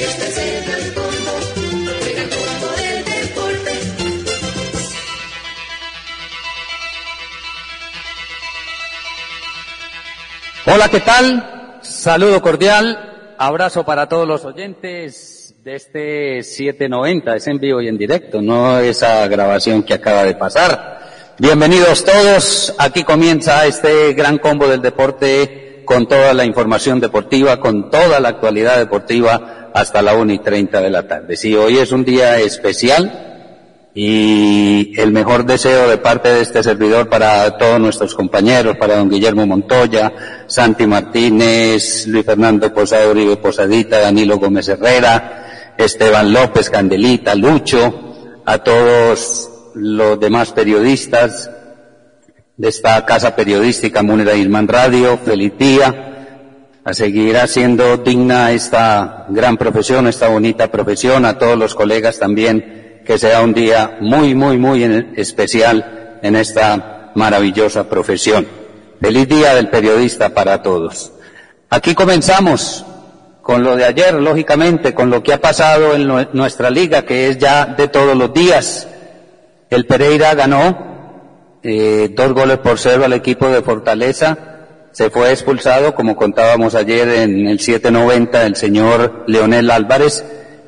Este es el combo, combo del deporte. Hola, ¿qué tal? Saludo cordial, abrazo para todos los oyentes de este 790, es en vivo y en directo, no esa grabación que acaba de pasar. Bienvenidos todos, aquí comienza este gran combo del deporte con toda la información deportiva, con toda la actualidad deportiva hasta la 1 y 30 de la tarde. Sí, hoy es un día especial, y el mejor deseo de parte de este servidor para todos nuestros compañeros, para don Guillermo Montoya, Santi Martínez, Luis Fernando Posada Uribe Posadita, Danilo Gómez Herrera, Esteban López Candelita, Lucho, a todos los demás periodistas de esta casa periodística Munera Irman Radio, feliz día, a seguir haciendo digna esta gran profesión, esta bonita profesión, a todos los colegas también que sea un día muy, muy, muy especial en esta maravillosa profesión. Feliz día del periodista para todos. Aquí comenzamos con lo de ayer, lógicamente, con lo que ha pasado en nue- nuestra liga, que es ya de todos los días. El Pereira ganó eh, dos goles por cero al equipo de Fortaleza. Se fue expulsado, como contábamos ayer en el 790, el señor Leonel Álvarez.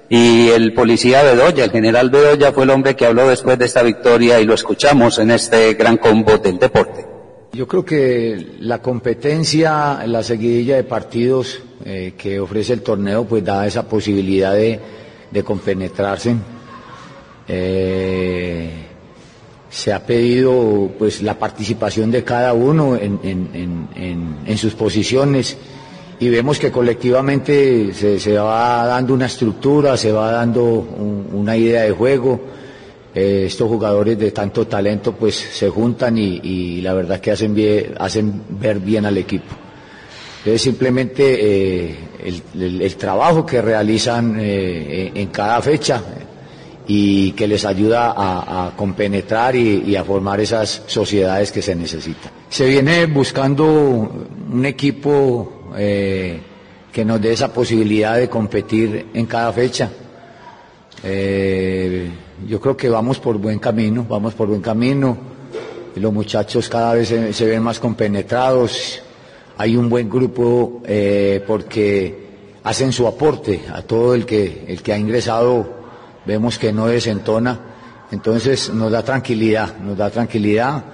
Y el policía Bedoya, el general Bedoya, fue el hombre que habló después de esta victoria y lo escuchamos en este gran combo del deporte. Yo creo que la competencia, la seguidilla de partidos eh, que ofrece el torneo, pues da esa posibilidad de, de compenetrarse. Eh, se ha pedido pues la participación de cada uno en, en- en- en- sus posiciones y vemos que colectivamente se, se va dando una estructura, se va dando un- una idea de juego. Eh, estos jugadores de tanto talento pues se juntan y, y la verdad que hacen, bien- hacen ver bien al equipo. Entonces simplemente eh, el, el- trabajo que realizan eh, en cada fecha y que les ayuda a, compenetrar y, a formar esas sociedades que se necesitan. Se viene buscando un equipo eh, que nos dé esa posibilidad de competir en cada fecha. Eh, yo creo que vamos por buen camino, vamos por buen camino. Los muchachos cada vez se, se ven más compenetrados. Hay un buen grupo eh, porque hacen su aporte a todo el que, el que ha ingresado. Vemos que no desentona. Entonces nos da tranquilidad, nos da tranquilidad.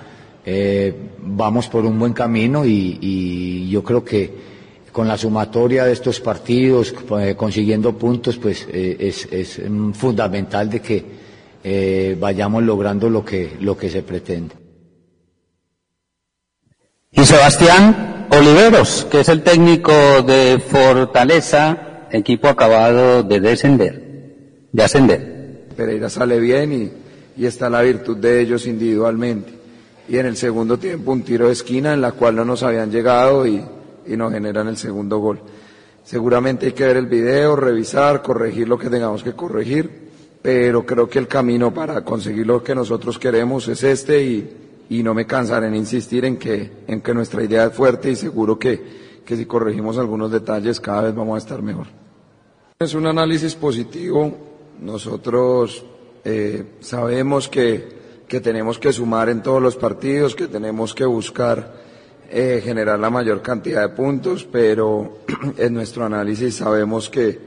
Eh, vamos por un buen camino y, yo creo que con la sumatoria de estos partidos, eh, consiguiendo puntos, pues eh, es, es, fundamental de que vayamos logrando lo que, lo que se pretende. Y Sebastián Oliveros, que es el técnico de Fortaleza, equipo acabado de descender, de ascender. Pereira sale bien y, y está la virtud de ellos individualmente. Y en el segundo tiempo un tiro de esquina en la cual no nos habían llegado y, y nos generan el segundo gol. Seguramente hay que ver el video, revisar, corregir lo que tengamos que corregir, pero creo que el camino para conseguir lo que nosotros queremos es este y, y no me cansaré en insistir en que, en que nuestra idea es fuerte y seguro que, que si corregimos algunos detalles cada vez vamos a estar mejor. Es un análisis positivo. Nosotros eh, sabemos que, que tenemos que sumar en todos los partidos, que tenemos que buscar eh, generar la mayor cantidad de puntos, pero en nuestro análisis sabemos que,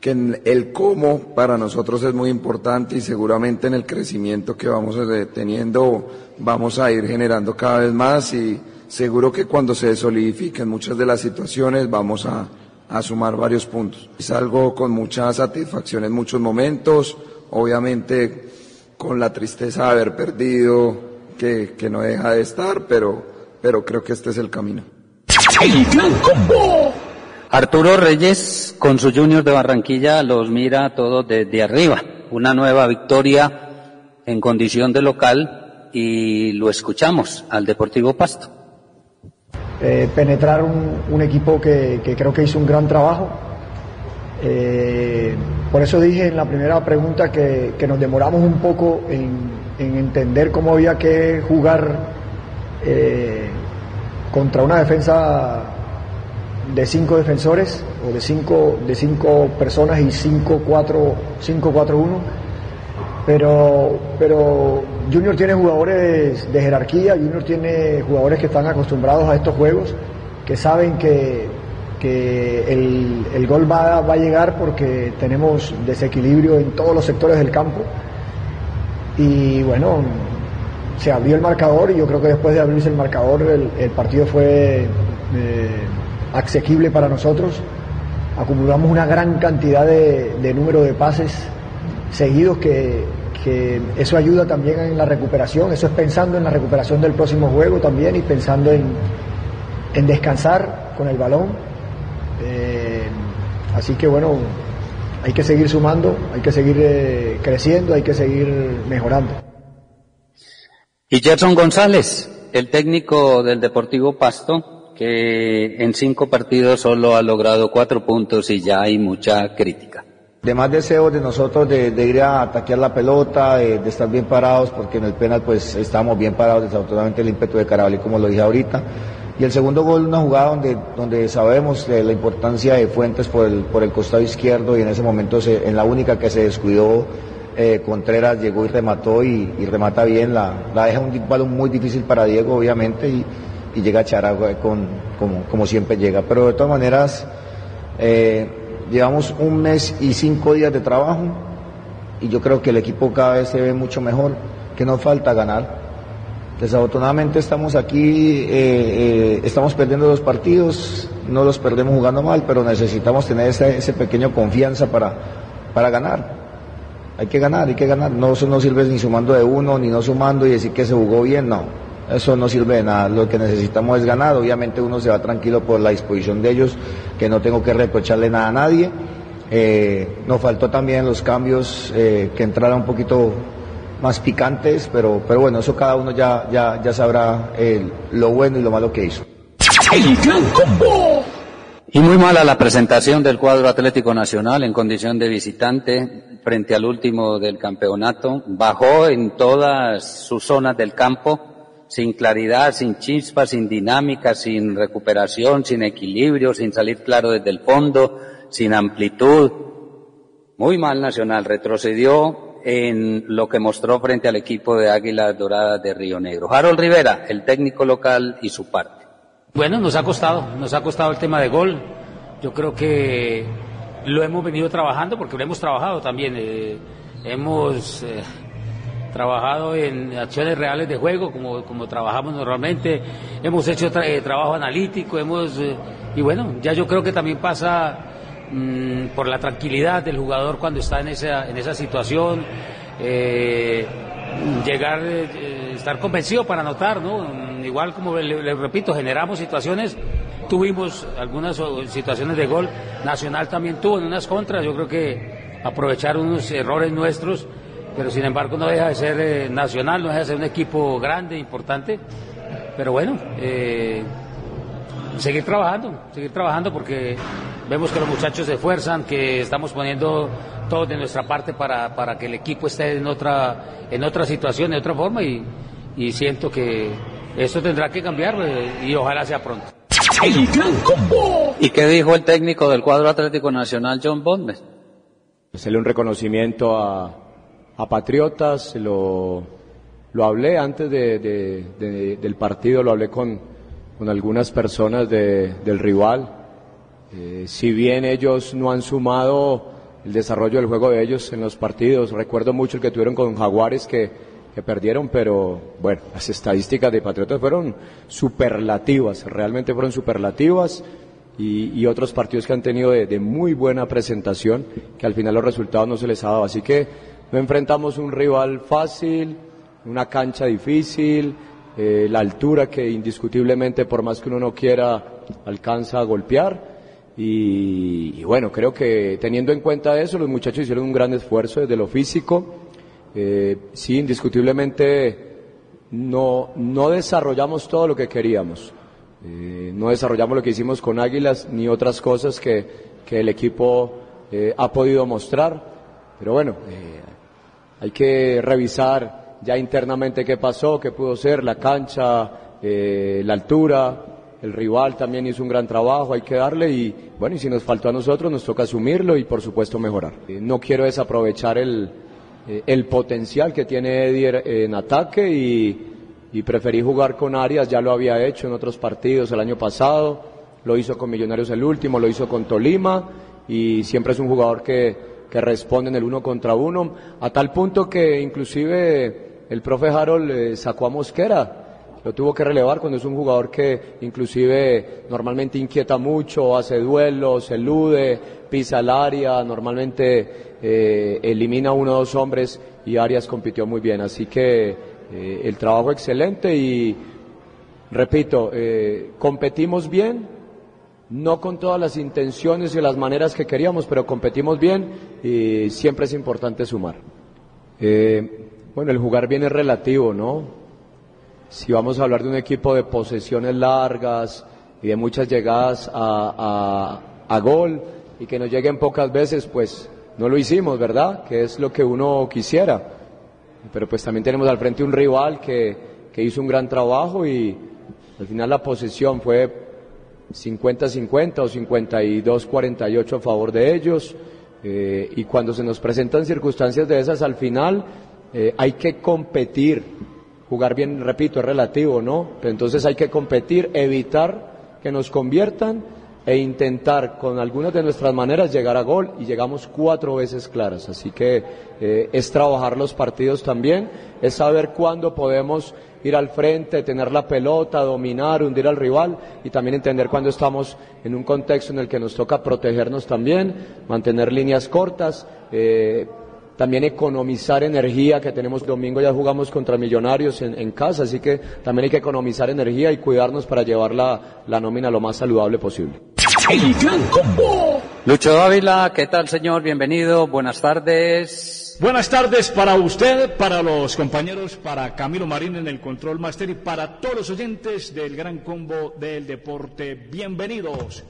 que el cómo para nosotros es muy importante y seguramente en el crecimiento que vamos teniendo vamos a ir generando cada vez más y seguro que cuando se solidifiquen muchas de las situaciones vamos a, a sumar varios puntos. Es algo con mucha satisfacción en muchos momentos, obviamente con la tristeza de haber perdido, que, que no deja de estar, pero, pero creo que este es el camino. Arturo Reyes, con su Junior de Barranquilla, los mira todos desde arriba. Una nueva victoria en condición de local y lo escuchamos al Deportivo Pasto. Eh, penetrar un, un equipo que, que, creo que hizo un gran trabajo. Eh, por eso dije en la primera pregunta que, que nos demoramos un poco en, en, entender cómo había que jugar eh, contra una defensa de cinco defensores o de cinco, de cinco personas y cinco, cuatro, cinco, cuatro, uno. Pero, pero Junior tiene jugadores de jerarquía, Junior tiene jugadores que están acostumbrados a estos juegos, que saben que, que el, el, gol va, va, a llegar porque tenemos desequilibrio en todos los sectores del campo. Y bueno, se abrió el marcador y yo creo que después de abrirse el marcador el, el partido fue eh, asequible para nosotros. Acumulamos una gran cantidad de, de número de pases seguidos que, que, eso ayuda también en la recuperación, eso es pensando en la recuperación del próximo juego también y pensando en, en descansar con el balón. Eh, así que bueno, hay que seguir sumando, hay que seguir eh, creciendo, hay que seguir mejorando. Y Gerson González, el técnico del Deportivo Pasto, que en cinco partidos solo ha logrado cuatro puntos y ya hay mucha crítica. De más deseos de nosotros de, ir a ataquear la pelota, de, estar bien parados, porque en el penal pues estamos bien parados, desafortunadamente el ímpetu de Carabalí, como lo dije ahorita. Y el segundo gol, una jugada donde, donde sabemos la importancia de Fuentes por el, por el costado izquierdo y en ese momento, en la única que se descuidó, eh, Contreras llegó y remató y, remata bien, la, la, deja un balón muy difícil para Diego, obviamente, y, llega a Charagua con, como, como siempre llega. Pero de todas maneras, eh, llevamos un mes y cinco días de trabajo y yo creo que el equipo cada vez se ve mucho mejor, que nos falta ganar. Desafortunadamente estamos aquí, eh, eh, estamos perdiendo dos partidos, no los perdemos jugando mal, pero necesitamos tener ese, ese, pequeño confianza para, para ganar. Hay que ganar, hay que ganar. No, eso no sirve ni sumando de uno, ni no sumando y decir que se jugó bien, no. Eso no sirve de nada. Lo que necesitamos es ganar. Obviamente uno se va tranquilo por la disposición de ellos, que no tengo que reprocharle nada a nadie. Eh, nos faltó también los cambios, eh, que entrara un poquito más picantes, pero, pero bueno, eso cada uno ya, ya, ya sabrá el, lo bueno y lo malo que hizo. Y muy mala la presentación del cuadro Atlético Nacional en condición de visitante frente al último del campeonato. Bajó en todas sus zonas del campo, sin claridad, sin chispa, sin dinámica, sin recuperación, sin equilibrio, sin salir claro desde el fondo, sin amplitud. Muy mal Nacional, retrocedió en lo que mostró frente al equipo de Águilas Doradas de Río Negro. Harold Rivera, el técnico local y su parte. Bueno, nos ha costado, nos ha costado el tema de gol. Yo creo que lo hemos venido trabajando porque lo hemos trabajado también. Eh, hemos eh, trabajado en acciones reales de juego como, como trabajamos normalmente. Hemos hecho eh, trabajo analítico, hemos y bueno, ya yo creo que también pasa mmm, por la tranquilidad del jugador cuando está en esa, en esa situación, eh, llegar, eh, estar convencido para anotar, ¿no? Igual como le, repito, generamos situaciones, tuvimos algunas situaciones de gol, Nacional también tuvo en unas contras, yo creo que aprovecharon unos errores nuestros, pero sin embargo no deja de ser eh, Nacional, no deja de ser un equipo grande, importante, pero bueno, eh, seguir trabajando, seguir trabajando porque vemos que los muchachos se esfuerzan, que estamos poniendo todo de nuestra parte para, para que el equipo esté en otra, en otra situación, de otra forma y, y siento que esto tendrá que cambiar eh, y ojalá sea pronto. El gran combo. ¿Y qué dijo el técnico del cuadro Atlético Nacional, John Bondes? Hacerle un reconocimiento a, a Patriotas, lo, lo hablé antes de, de, de, del partido, lo hablé con, con algunas personas del rival. Eh, si bien ellos no han sumado el desarrollo del juego de ellos en los partidos, recuerdo mucho el que tuvieron con Jaguares que, que perdieron, pero bueno, las estadísticas de Patriotas fueron superlativas, realmente fueron superlativas. Y, y, otros partidos que han tenido de, de, muy buena presentación, que al final los resultados no se les ha dado. Así que no enfrentamos un rival fácil, una cancha difícil, eh, la altura que indiscutiblemente, por más que uno no quiera, alcanza a golpear. y, bueno, creo que teniendo en cuenta eso, los muchachos hicieron un gran esfuerzo desde lo físico. Eh, sí, indiscutiblemente no, no desarrollamos todo lo que queríamos. Eh, no desarrollamos lo que hicimos con Águilas ni otras cosas que, que el equipo eh, ha podido mostrar. Pero bueno, hay que revisar ya internamente qué pasó, qué pudo ser, la cancha, eh, la altura. El rival también hizo un gran trabajo, hay que darle y bueno, y si nos faltó a nosotros nos toca asumirlo y por supuesto mejorar. Eh, no quiero desaprovechar el, eh, el potencial que tiene Eddie en ataque y, y preferí jugar con Arias, ya lo había hecho en otros partidos el año pasado, lo hizo con Millonarios el último, lo hizo con Tolima y siempre es un jugador que, que responde en el uno contra uno, a tal punto que inclusive el profe Harold eh, sacó a Mosquera, lo tuvo que relevar cuando es un jugador que inclusive normalmente inquieta mucho, hace duelos, elude, pisa el área, normalmente eh, elimina uno o dos hombres y Arias compitió muy bien. Así que eh, el trabajo excelente y repito, eh, competimos bien, no con todas las intenciones y las maneras que queríamos, pero competimos bien y siempre es importante sumar. Eh, bueno, el jugar bien es relativo, ¿no? Si vamos a hablar de un equipo de posesiones largas y de muchas llegadas a, a, a gol y que nos lleguen pocas veces, pues no lo hicimos, ¿verdad? Que es lo que uno quisiera. Pero pues también tenemos al frente un rival que, que hizo un gran trabajo y al final la posesión fue 50-50 o 52-48 a favor de ellos. Eh, y cuando se nos presentan circunstancias de esas al final, eh, hay que competir. Jugar bien, repito, es relativo, ¿no? Pero entonces hay que competir, evitar que nos conviertan e intentar con algunas de nuestras maneras llegar a gol y llegamos cuatro veces claras. Así que eh, es trabajar los partidos también, es saber cuándo podemos ir al frente, tener la pelota, dominar, hundir al rival y también entender cuándo estamos en un contexto en el que nos toca protegernos también, mantener líneas cortas. Eh, también economizar energía, que tenemos domingo ya jugamos contra Millonarios en, en, casa, así que también hay que economizar energía y cuidarnos para llevar la, la nómina lo más saludable posible. El gran combo. Lucho Dávila, ¿qué tal señor? Bienvenido, buenas tardes. Buenas tardes para usted, para los compañeros, para Camilo Marín en el Control Master y para todos los oyentes del gran combo del deporte. Bienvenidos.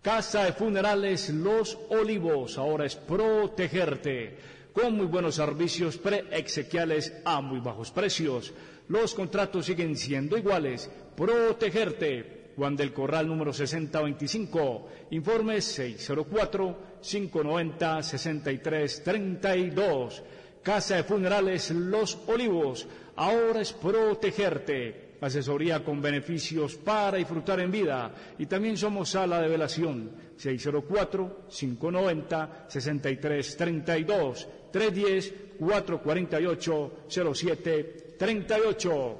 Casa de Funerales Los Olivos, ahora es protegerte con muy buenos servicios pre-exequiales a muy bajos precios. Los contratos siguen siendo iguales. Protegerte. Juan del Corral número 6025. Informes 604-590-6332. Casa de Funerales Los Olivos. Ahora es protegerte. Asesoría con beneficios para disfrutar en vida. Y también somos sala de velación. 604-590-6332. 310-448-0738.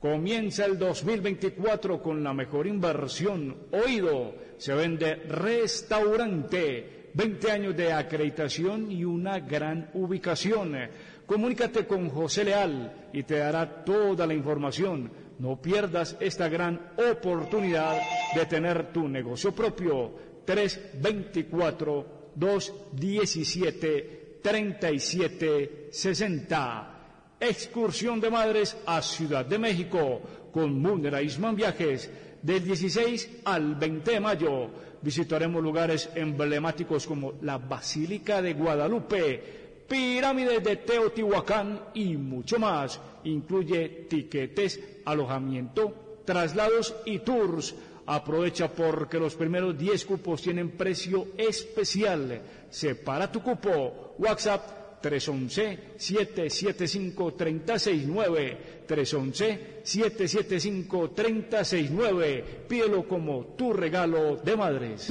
Comienza el 2024 con la mejor inversión. Oído, se vende restaurante. 20 años de acreditación y una gran ubicación. Comunícate con José Leal y te dará toda la información. No pierdas esta gran oportunidad de tener tu negocio propio. 324 217 3760. Excursión de madres a Ciudad de México con Munera Isman Viajes del 16 al 20 de mayo. Visitaremos lugares emblemáticos como la Basílica de Guadalupe, pirámides de Teotihuacán y mucho más. Incluye tiquetes, alojamiento, traslados y tours. Aprovecha porque los primeros 10 cupos tienen precio especial. Separa tu cupo. WhatsApp 311-775-369. 311-775-369. Pídelo como tu regalo de madres.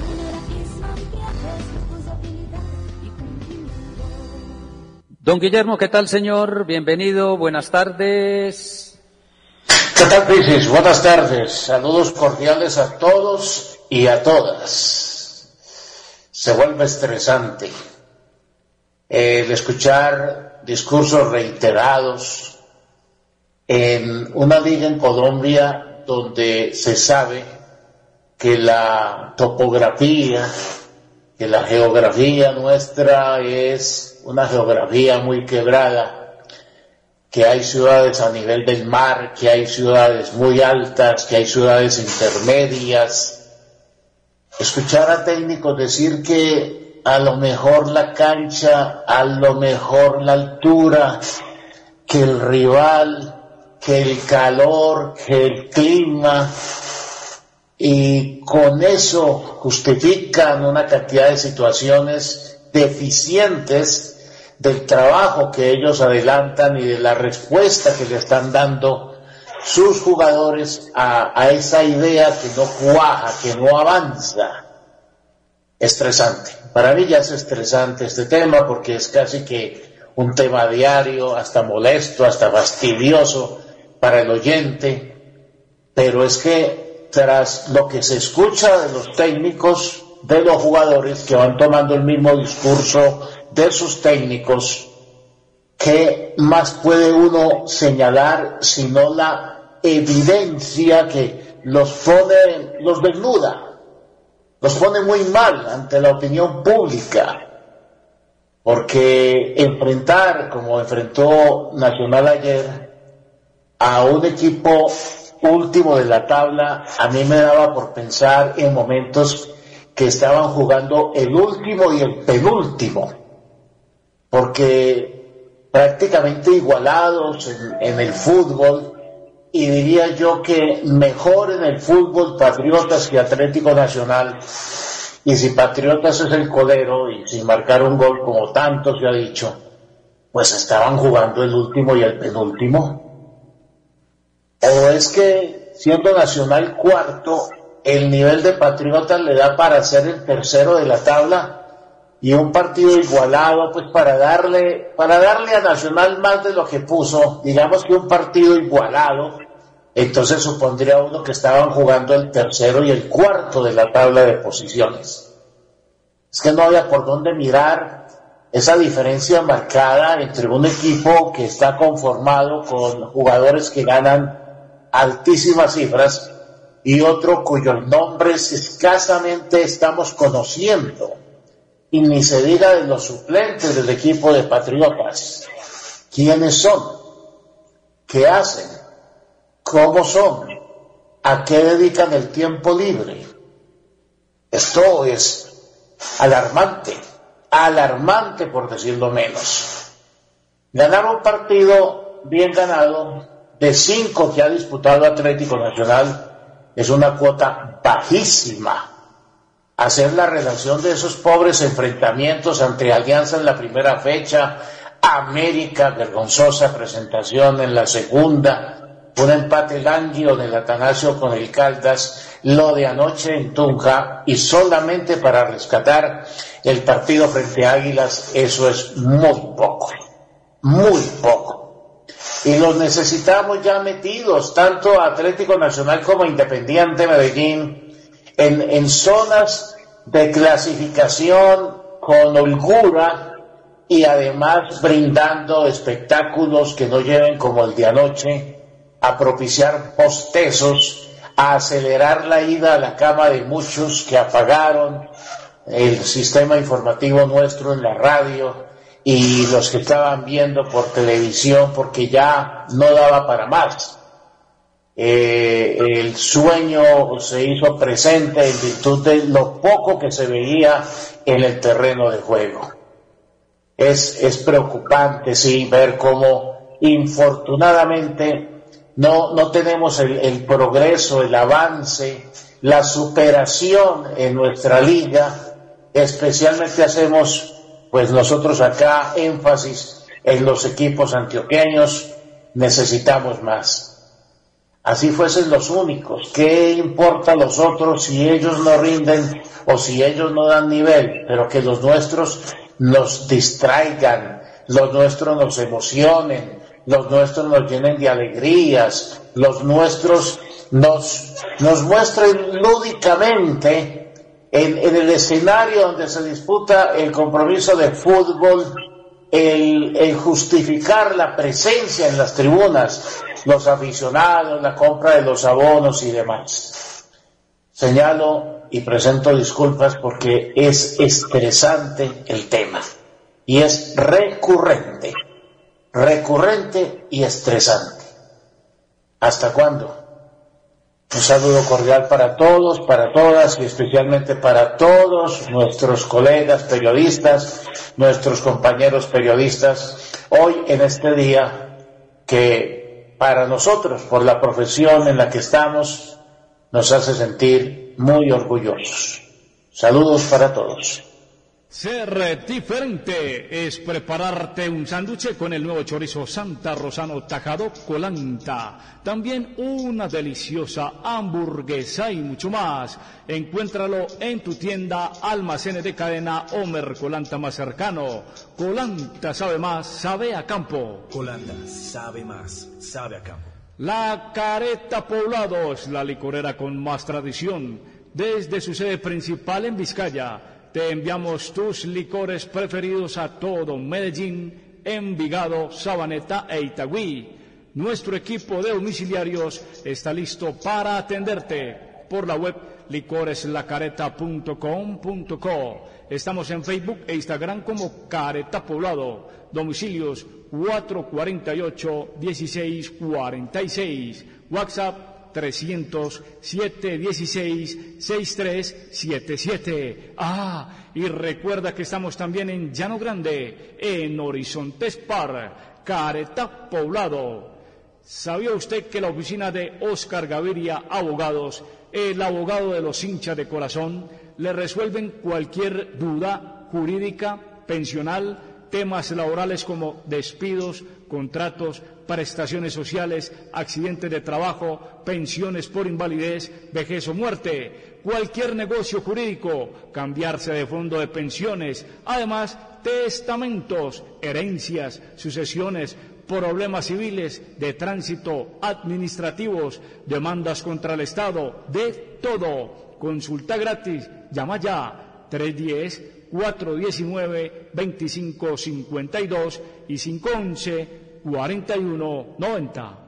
Don Guillermo, ¿qué tal, señor? Bienvenido, buenas tardes. ¿Qué tal, Pisis? Buenas tardes. Saludos cordiales a todos y a todas. Se vuelve estresante el escuchar discursos reiterados en una liga en Colombia donde se sabe que la topografía, que la geografía nuestra es una geografía muy quebrada, que hay ciudades a nivel del mar, que hay ciudades muy altas, que hay ciudades intermedias. Escuchar a técnicos decir que a lo mejor la cancha, a lo mejor la altura, que el rival, que el calor, que el clima, y con eso justifican una cantidad de situaciones deficientes del trabajo que ellos adelantan y de la respuesta que le están dando sus jugadores a, esa idea que no cuaja, que no avanza. Estresante. Para mí ya es estresante este tema porque es casi que un tema diario, hasta molesto, hasta fastidioso para el oyente, pero es que tras lo que se escucha de los técnicos, de los jugadores que van tomando el mismo discurso de sus técnicos, ¿qué más puede uno señalar sino la evidencia que los pone, los desnuda, los pone muy mal ante la opinión pública? Porque enfrentar, como enfrentó Nacional ayer, a un equipo último de la tabla, a mí me daba por pensar en momentos que estaban jugando el último y el penúltimo, porque prácticamente igualados en, el fútbol, y diría yo que mejor en el fútbol Patriotas que Atlético Nacional, y si Patriotas es el codero y sin marcar un gol como tanto se ha dicho, pues estaban jugando el último y el penúltimo. ¿O es que siendo Nacional cuarto, el nivel de Patriotas le da para ser el tercero de la tabla? y un partido igualado, pues para darle, para darle a Nacional más de lo que puso, digamos que un partido igualado, entonces supondría uno que estaban jugando el tercero y el cuarto de la tabla de posiciones. Es que no había por dónde mirar esa diferencia marcada entre un equipo que está conformado con jugadores que ganan altísimas cifras y otro cuyos nombres escasamente estamos conociendo. Y ni se diga de los suplentes del equipo de Patriotas. ¿Quiénes son? ¿Qué hacen? ¿Cómo son? ¿A qué dedican el tiempo libre? Esto es alarmante, alarmante por decirlo menos. Ganar un partido bien ganado de cinco que ha disputado Atlético Nacional es una cuota bajísima. Hacer la relación de esos pobres enfrentamientos ante Alianza en la primera fecha, América, vergonzosa presentación en la segunda, un empate lánguido del Atanasio con el Caldas, lo de anoche en Tunja y solamente para rescatar el partido frente a Águilas, eso es muy poco, muy poco. Y los necesitamos ya metidos, tanto Atlético Nacional como Independiente Medellín, en, en zonas de clasificación con holgura y además brindando espectáculos que no lleven como el de anoche, a propiciar postezos, a acelerar la ida a la cama de muchos que apagaron el sistema informativo nuestro en la radio, y los que estaban viendo por televisión porque ya no daba para más. Eh, el sueño se hizo presente en virtud de lo poco que se veía en el terreno de juego. Es, es preocupante, sí, ver cómo infortunadamente no, no tenemos el, el progreso, el avance, la superación en nuestra liga, especialmente hacemos pues nosotros acá énfasis en los equipos antioqueños, necesitamos más. Así fuesen los únicos. ¿Qué importa a los otros si ellos no rinden o si ellos no dan nivel? Pero que los nuestros nos distraigan, los nuestros nos emocionen, los nuestros nos llenen de alegrías, los nuestros nos, nos muestren lúdicamente en, el escenario donde se disputa el compromiso de fútbol, el, justificar la presencia en las tribunas, los aficionados, la compra de los abonos y demás. señalo y presento disculpas porque es estresante el tema y es recurrente, recurrente y estresante. ¿Hasta cuándo? Un saludo cordial para todos, para todas y especialmente para todos nuestros colegas periodistas, nuestros compañeros periodistas, hoy en este día que para nosotros, por la profesión en la que estamos, nos hace sentir muy orgullosos. Saludos para todos. Ser diferente es prepararte un sándwich con el nuevo chorizo Santa Rosano tajado colanta. También una deliciosa hamburguesa y mucho más. Encuéntralo en tu tienda, almacenes de cadena o Mercolanta más cercano. Colanta sabe más, sabe a campo. Colanta sabe más, sabe a campo. La Careta Poblados, la licorera con más tradición, desde su sede principal en Vizcaya te enviamos tus licores preferidos a todo Medellín, Envigado, Sabaneta e Itagüí. Nuestro equipo de domiciliarios está listo para atenderte por la web licoreslacareta.com.co. Estamos en Facebook e Instagram como Careta Poblado. Domicilios 448-1646. WhatsApp 300-716-6377. Ah, y recuerda que estamos también en Llano Grande, en Horizontes Par, Careta Poblado. ¿Sabía usted que la oficina de Oscar Gaviria Abogados, el abogado de los hinchas de corazón, le resuelven cualquier duda jurídica, pensional, temas laborales como despidos, contratos, prestaciones sociales, accidentes de trabajo, pensiones por invalidez, vejez o muerte, cualquier negocio jurídico, cambiarse de fondo de pensiones, además testamentos, herencias, sucesiones, problemas civiles, de tránsito, administrativos, demandas contra el Estado, de todo. Consulta gratis, llama ya. 310 419-2552 y 511-4190.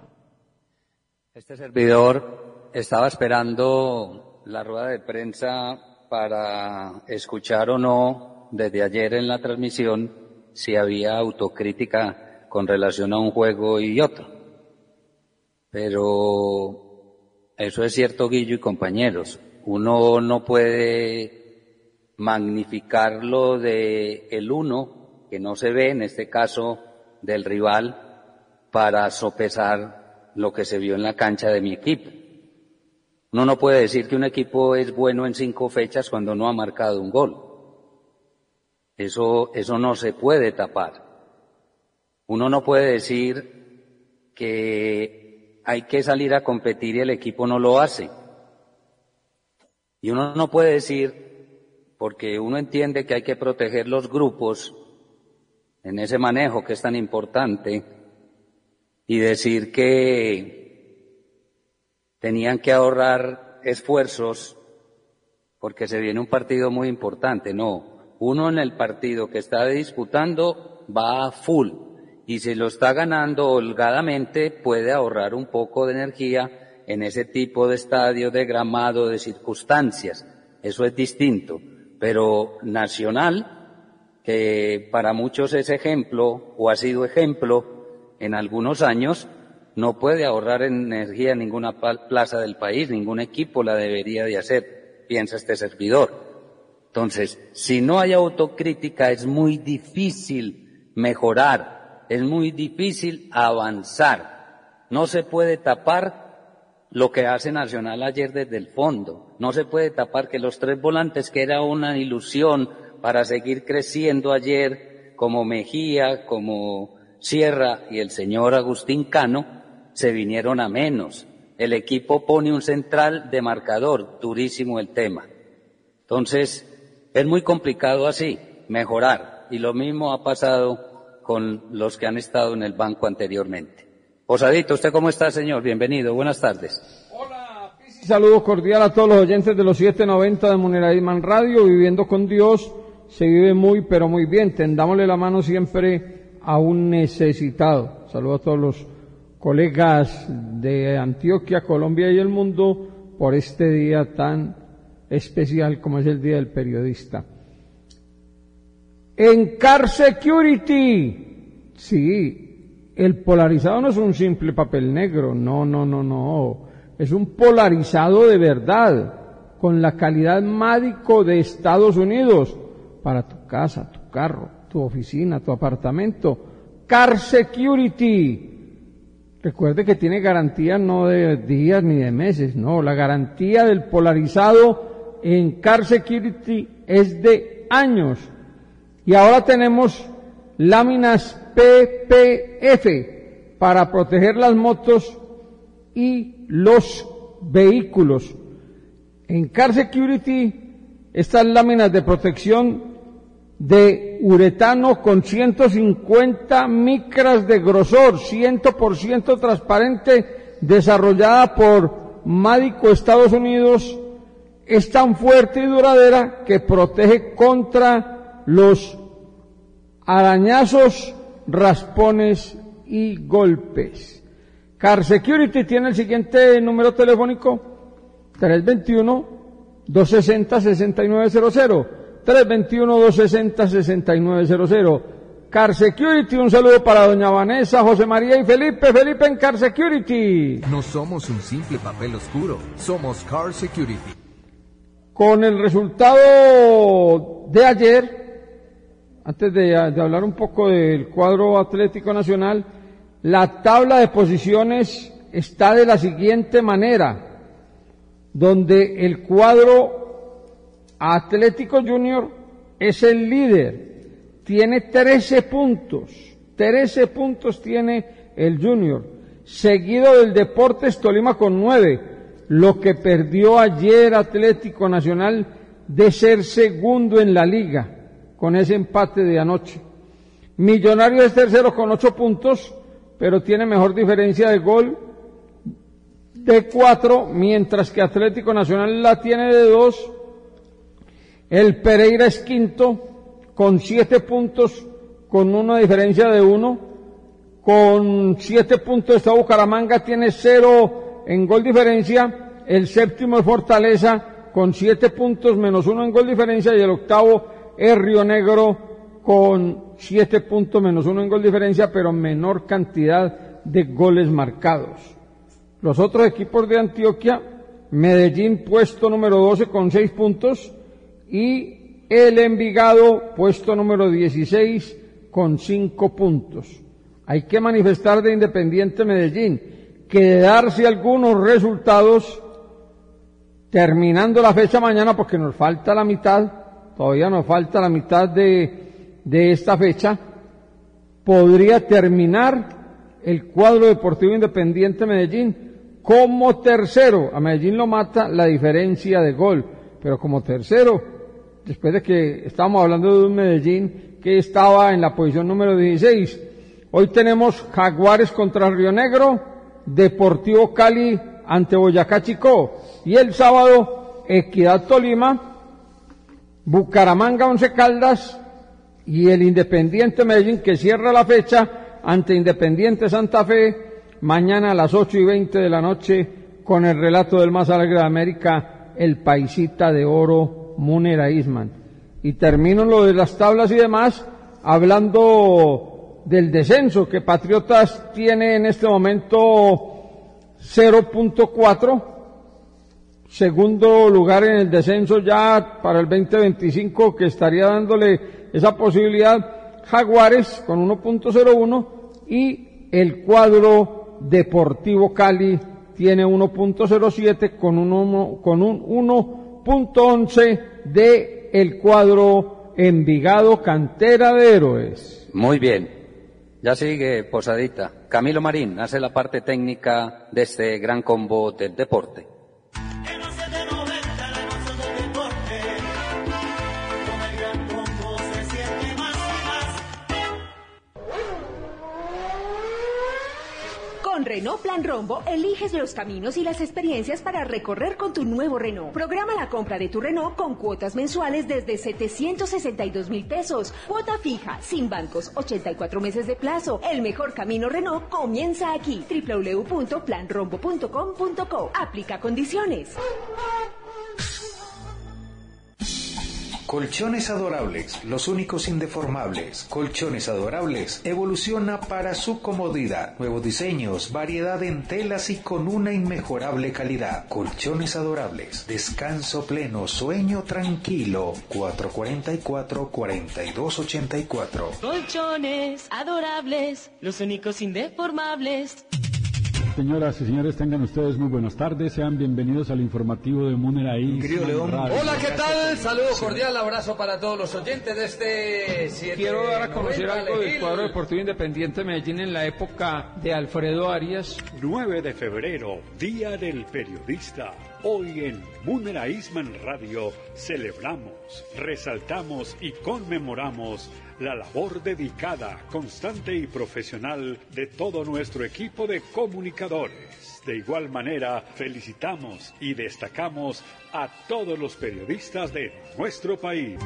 Este servidor estaba esperando la rueda de prensa para escuchar o no desde ayer en la transmisión si había autocrítica con relación a un juego y otro. Pero eso es cierto, Guillo y compañeros. Uno no puede magnificarlo de el uno, que no se ve, en este caso del rival, para sopesar lo que se vio en la cancha de mi equipo. Uno no puede decir que un equipo es bueno en cinco fechas cuando no ha marcado un gol. Eso, eso no se puede tapar. Uno no puede decir que hay que salir a competir y el equipo no lo hace. Y uno no puede decir porque uno entiende que hay que proteger los grupos en ese manejo que es tan importante y decir que tenían que ahorrar esfuerzos porque se viene un partido muy importante. No, uno en el partido que está disputando va a full y si lo está ganando holgadamente puede ahorrar un poco de energía en ese tipo de estadio, de gramado, de circunstancias. Eso es distinto pero nacional, que para muchos es ejemplo o ha sido ejemplo en algunos años, no puede ahorrar energía en ninguna plaza del país, ningún equipo la debería de hacer, piensa este servidor. Entonces, si no hay autocrítica es muy difícil mejorar, es muy difícil avanzar. No se puede tapar lo que hace Nacional ayer desde el fondo. No se puede tapar que los tres volantes, que era una ilusión para seguir creciendo ayer, como Mejía, como Sierra y el señor Agustín Cano, se vinieron a menos. El equipo pone un central de marcador, durísimo el tema. Entonces, es muy complicado así, mejorar. Y lo mismo ha pasado con los que han estado en el banco anteriormente. Posadito, ¿usted cómo está, señor? Bienvenido, buenas tardes. Hola, saludos cordial a todos los oyentes de los 790 de Muneraisman Radio. Viviendo con Dios se vive muy, pero muy bien. Tendámosle la mano siempre a un necesitado. Saludos a todos los colegas de Antioquia, Colombia y el mundo por este día tan especial como es el Día del Periodista. En Car Security, sí, el polarizado no es un simple papel negro, no, no, no, no, es un polarizado de verdad, con la calidad mádico de Estados Unidos, para tu casa, tu carro, tu oficina, tu apartamento. Car Security, Recuerde que tiene garantía no de días ni de meses, no, la garantía del polarizado en Car Security es de años. Y ahora tenemos láminas PPF para proteger las motos y los vehículos. En Car Security, estas láminas de protección de uretano con 150 micras de grosor, 100% transparente, desarrollada por Mádico Estados Unidos, es tan fuerte y duradera que protege contra los arañazos, raspones y golpes. Car Security tiene el siguiente número telefónico, 321 260 6900 321-260-6900. Car Security, un saludo para doña Vanessa, José María y Felipe. Felipe en Car Security. No somos un simple papel oscuro, somos Car Security. Con el resultado de ayer, antes de, de hablar un poco del cuadro Atlético Nacional, la tabla de posiciones está de la siguiente manera, donde el cuadro Atlético Junior es el líder, tiene 13 puntos, 13 puntos tiene el Junior, seguido del Deportes Tolima con 9, lo que perdió ayer Atlético Nacional de ser segundo en la liga, con ese empate de anoche. Millonario es tercero con 8 puntos, pero tiene mejor diferencia de gol de 4, mientras que Atlético Nacional la tiene de 2 el Pereira es quinto con siete puntos, con una diferencia de uno. Con siete puntos está Bucaramanga, tiene cero en gol diferencia. El séptimo es Fortaleza con siete puntos menos uno en gol diferencia y el octavo es Río Negro con siete puntos menos uno en gol diferencia, pero menor cantidad de goles marcados. Los otros equipos de Antioquia, Medellín puesto número 12 con seis puntos, y el Envigado puesto número 16 con 5 puntos. Hay que manifestar de Independiente Medellín que de darse algunos resultados terminando la fecha mañana porque nos falta la mitad, todavía nos falta la mitad de, de esta fecha, podría terminar el cuadro deportivo Independiente Medellín como tercero. A Medellín lo mata la diferencia de gol, pero como tercero después de que estábamos hablando de un Medellín que estaba en la posición número 16. Hoy tenemos Jaguares contra Río Negro, Deportivo Cali ante Boyacá Chico y el sábado Equidad Tolima, Bucaramanga Once Caldas y el Independiente Medellín que cierra la fecha ante Independiente Santa Fe mañana a las 8 y 20 de la noche con el relato del más alegre de América, el paisita de oro Munera Isman. Y termino lo de las tablas y demás hablando del descenso que Patriotas tiene en este momento 0.4, segundo lugar en el descenso ya para el 2025 que estaría dándole esa posibilidad Jaguares con 1.01 y el cuadro Deportivo Cali tiene 1.07 con un, con un 1 punto 11 de el cuadro Envigado Cantera de Héroes. Muy bien. Ya sigue Posadita. Camilo Marín hace la parte técnica de este gran combo del deporte. Con Renault Plan Rombo, eliges los caminos y las experiencias para recorrer con tu nuevo Renault. Programa la compra de tu Renault con cuotas mensuales desde 762 mil pesos. Cuota fija, sin bancos, 84 meses de plazo. El mejor camino Renault comienza aquí. www.planrombo.com.co. Aplica condiciones. Colchones adorables, los únicos indeformables. Colchones adorables evoluciona para su comodidad. Nuevos diseños, variedad en telas y con una inmejorable calidad. Colchones adorables, descanso pleno, sueño tranquilo. 444-4284. Colchones adorables, los únicos indeformables. Señoras y señores, tengan ustedes muy buenas tardes. Sean bienvenidos al informativo de Munera Hola, ¿qué tal? Saludo cordial, abrazo para todos los oyentes de este 7 Quiero dar a conocer algo del cuadro deportivo independiente Medellín en la época de Alfredo Arias. 9 de febrero, Día del Periodista. Hoy en Munera Isman Radio celebramos, resaltamos y conmemoramos la labor dedicada, constante y profesional de todo nuestro equipo de comunicadores. De igual manera, felicitamos y destacamos a todos los periodistas de nuestro país.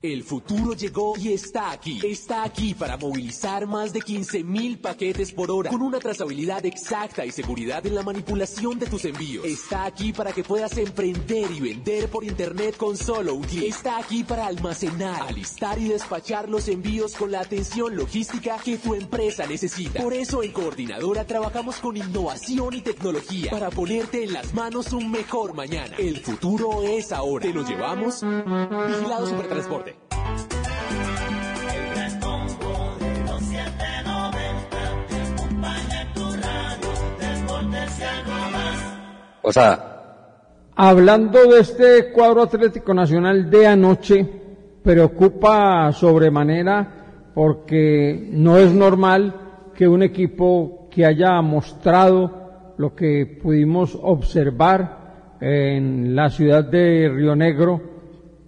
El futuro llegó y está aquí. Está aquí para movilizar más de 15 mil paquetes por hora con una trazabilidad exacta y seguridad en la manipulación de tus envíos. Está aquí para que puedas emprender y vender por internet con solo un clic. Está aquí para almacenar, alistar y despachar los envíos con la atención logística que tu empresa necesita. Por eso en Coordinadora trabajamos con innovación y tecnología para ponerte en las manos un mejor mañana. El futuro es ahora. Te lo llevamos. Vigilado Supertransporte. O sea, Hablando de este cuadro Atlético Nacional de anoche, preocupa sobremanera porque no es normal que un equipo que haya mostrado lo que pudimos observar en la ciudad de Río Negro,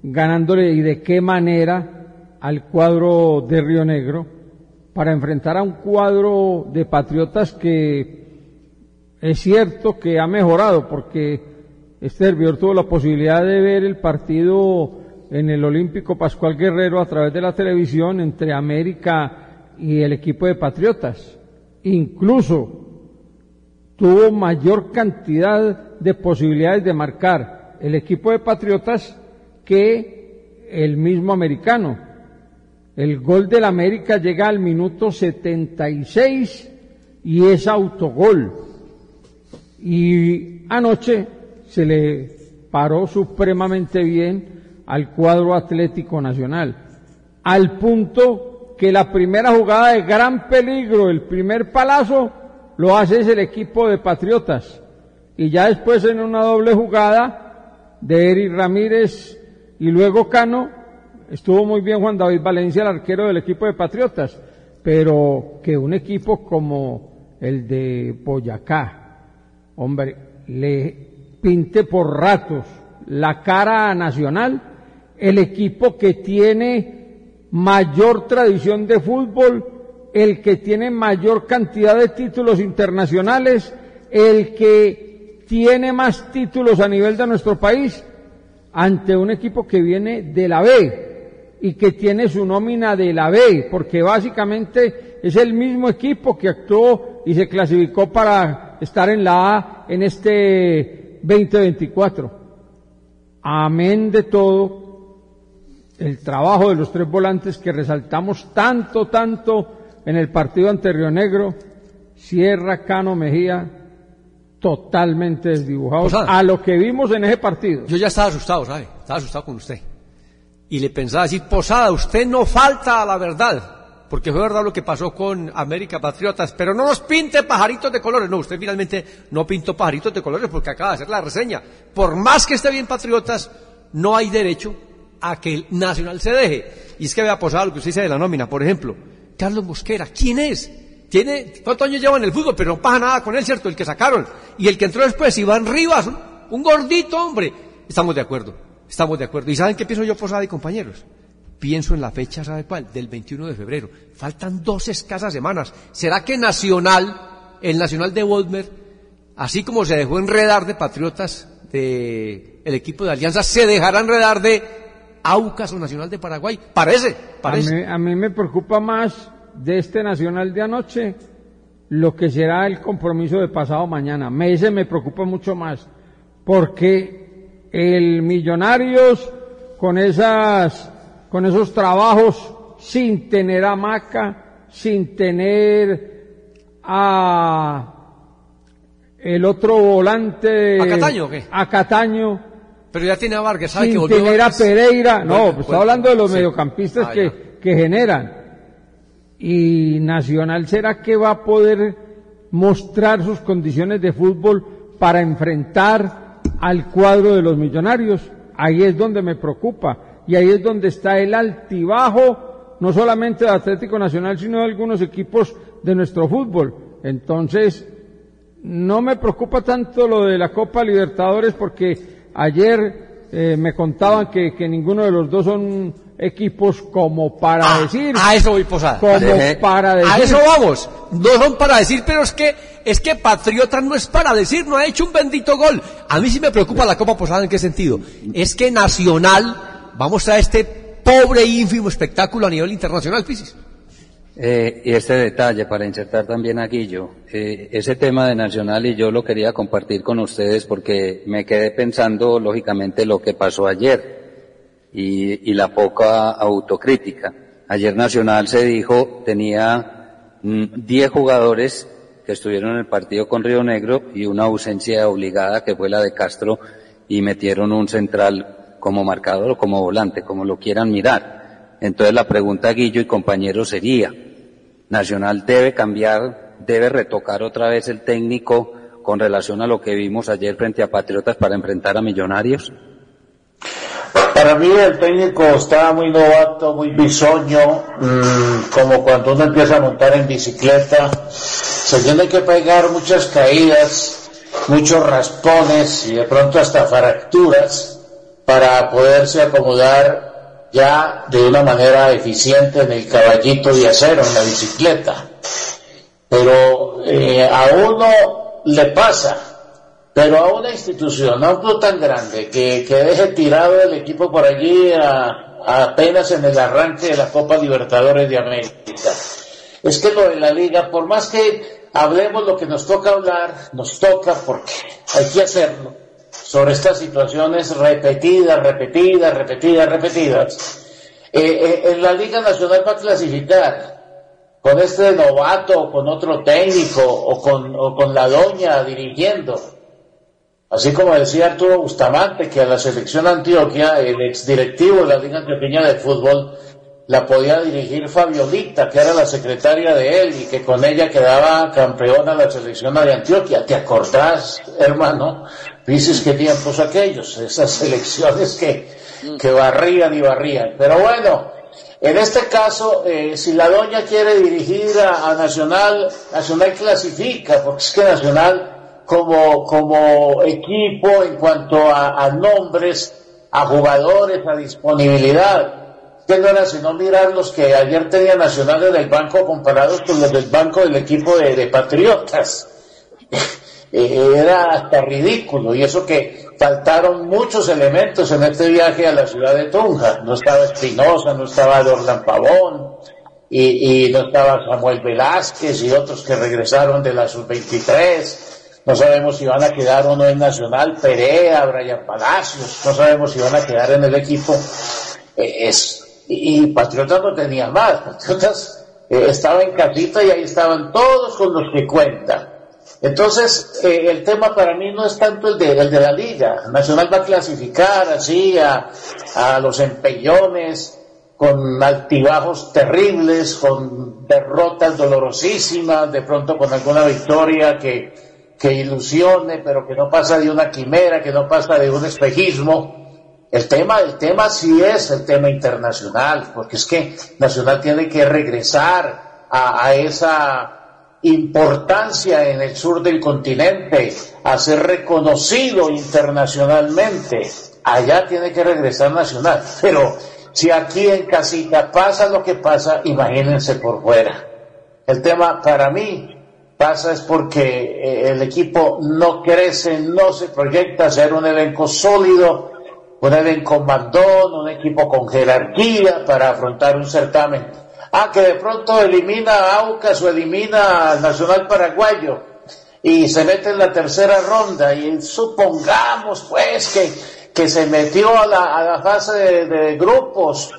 ganándole y de qué manera al cuadro de Río Negro, para enfrentar a un cuadro de patriotas que es cierto que ha mejorado porque este servidor tuvo la posibilidad de ver el partido en el Olímpico Pascual Guerrero a través de la televisión entre América y el equipo de Patriotas. Incluso tuvo mayor cantidad de posibilidades de marcar el equipo de Patriotas que el mismo americano. El gol del América llega al minuto 76 y es autogol. Y anoche se le paró supremamente bien al cuadro Atlético Nacional, al punto que la primera jugada de gran peligro, el primer palazo, lo hace es el equipo de Patriotas. Y ya después en una doble jugada de Eric Ramírez y luego Cano, estuvo muy bien Juan David Valencia, el arquero del equipo de Patriotas, pero que un equipo como el de Boyacá, hombre, le pinte por ratos la cara nacional, el equipo que tiene mayor tradición de fútbol, el que tiene mayor cantidad de títulos internacionales, el que tiene más títulos a nivel de nuestro país, ante un equipo que viene de la B y que tiene su nómina de la B, porque básicamente es el mismo equipo que actuó y se clasificó para estar en la A en este 2024. Amén de todo, el trabajo de los tres volantes que resaltamos tanto, tanto en el partido ante Río Negro, Sierra, Cano, Mejía, totalmente desdibujados Posada. a lo que vimos en ese partido. Yo ya estaba asustado, ¿sabe? Estaba asustado con usted. Y le pensaba decir, Posada, usted no falta a la verdad. Porque fue verdad lo que pasó con América Patriotas, pero no nos pinte pajaritos de colores. No, usted finalmente no pintó pajaritos de colores porque acaba de hacer la reseña. Por más que esté bien Patriotas, no hay derecho a que el Nacional se deje. Y es que vea Posada lo que usted dice de la nómina. Por ejemplo, Carlos Mosquera, ¿quién es? Tiene, ¿cuántos años lleva en el fútbol? Pero no pasa nada con él, ¿cierto? El que sacaron. Y el que entró después, Iván Rivas, un, un gordito hombre. Estamos de acuerdo, estamos de acuerdo. ¿Y saben qué pienso yo, Posada y compañeros? Pienso en la fecha, ¿sabe cuál? Del 21 de febrero. Faltan dos escasas semanas. ¿Será que Nacional, el Nacional de Wolmer, así como se dejó enredar de Patriotas de el equipo de Alianza, se dejará enredar de Aucas o Nacional de Paraguay? Parece, parece. A mí, a mí me preocupa más de este Nacional de anoche lo que será el compromiso de pasado mañana. Me, ese me preocupa mucho más porque el Millonarios con esas, con esos trabajos sin tener hamaca, sin tener a el otro volante ¿A Cataño o qué? a Cataño, Pero ya tiene a Vargas, ¿sabe que sin volvió tener a? Pereira, no, pues estoy hablando de los sí. mediocampistas Ah, que, ya. que generan. Y Nacional será que va a poder mostrar sus condiciones de fútbol para enfrentar al cuadro de los millonarios. Ahí es donde me preocupa y ahí es donde está el altibajo, no solamente de Atlético Nacional, sino de algunos equipos de nuestro fútbol. Entonces, no me preocupa tanto lo de la Copa Libertadores porque ayer eh, me contaban que, que ninguno de los dos son equipos como para decir. A eso voy posada. Como para decir. A eso vamos. No son para decir, pero es que es que Patriota no es para decir, no ha hecho un bendito gol. A mí sí me preocupa la Copa Posada en qué sentido. Es que Nacional vamos a este pobre ínfimo espectáculo a nivel internacional, Pisis. Eh, y este detalle para insertar también a Guillo, eh, ese tema de Nacional y yo lo quería compartir con ustedes porque me quedé pensando lógicamente lo que pasó ayer y, y la poca autocrítica. Ayer Nacional se dijo tenía mm, 10 jugadores que estuvieron en el partido con Río Negro y una ausencia obligada que fue la de Castro y metieron un central como marcador o como volante, como lo quieran mirar. Entonces la pregunta Guillo y compañeros sería, Nacional debe cambiar, debe retocar otra vez el técnico con relación a lo que vimos ayer frente a Patriotas para enfrentar a Millonarios? Para mí el técnico estaba muy novato, muy bisoño, mm, como cuando uno empieza a montar en bicicleta. Se tiene que pegar muchas caídas, muchos raspones y de pronto hasta fracturas para poderse acomodar ya de una manera eficiente en el caballito de acero, en la bicicleta. Pero eh, a uno le pasa, pero a una institución, a un club tan grande que, que deje tirado el equipo por allí a- apenas en el arranque de la Copa Libertadores de América. Es que lo de la liga, por más que hablemos lo que nos toca hablar, nos toca porque hay que hacerlo sobre estas situaciones repetidas, repetidas, repetidas, repetidas. Eh, eh, en la Liga Nacional va a clasificar con este novato, o con otro técnico, o con, o con la doña dirigiendo. Así como decía Arturo Bustamante, que a la selección Antioquia, el exdirectivo de la Liga Antioqueña de Fútbol, la podía dirigir Fabiolita, que era la secretaria de él, y que con ella quedaba campeona la selección de Antioquia. ¿Te acordás, hermano? Dices qué tiempos aquellos, esas elecciones que, que barrían y barrían. Pero bueno, en este caso, eh, si la doña quiere dirigir a, a Nacional, Nacional clasifica, porque es que Nacional como, como equipo en cuanto a, a nombres, a jugadores, a disponibilidad, que no era sino mirar los que ayer tenía Nacional en el banco comparados con los del banco del equipo de, de Patriotas. Eh, era hasta ridículo y eso que faltaron muchos elementos en este viaje a la ciudad de Tunja. No estaba Espinosa, no estaba Dorlan Pavón y, y no estaba Samuel Velázquez y otros que regresaron de la sub-23. No sabemos si van a quedar o no en Nacional, Perea, Brian Palacios, no sabemos si van a quedar en el equipo. Eh, es, y, y Patriotas no tenía más, Patriotas eh, estaba en casita y ahí estaban todos con los que cuentan. Entonces, eh, el tema para mí no es tanto el de, el de la liga. Nacional va a clasificar así a, a los empellones, con altibajos terribles, con derrotas dolorosísimas, de pronto con alguna victoria que, que ilusione, pero que no pasa de una quimera, que no pasa de un espejismo. El tema, el tema sí es el tema internacional, porque es que Nacional tiene que regresar a, a esa importancia en el sur del continente, a ser reconocido internacionalmente. Allá tiene que regresar Nacional. Pero si aquí en casita pasa lo que pasa, imagínense por fuera. El tema para mí pasa es porque eh, el equipo no crece, no se proyecta a ser un elenco sólido, un elenco mandón, un equipo con jerarquía para afrontar un certamen. Ah, que de pronto elimina a Aucas o elimina al Nacional Paraguayo y se mete en la tercera ronda y supongamos pues que, que se metió a la, a la fase de, de grupos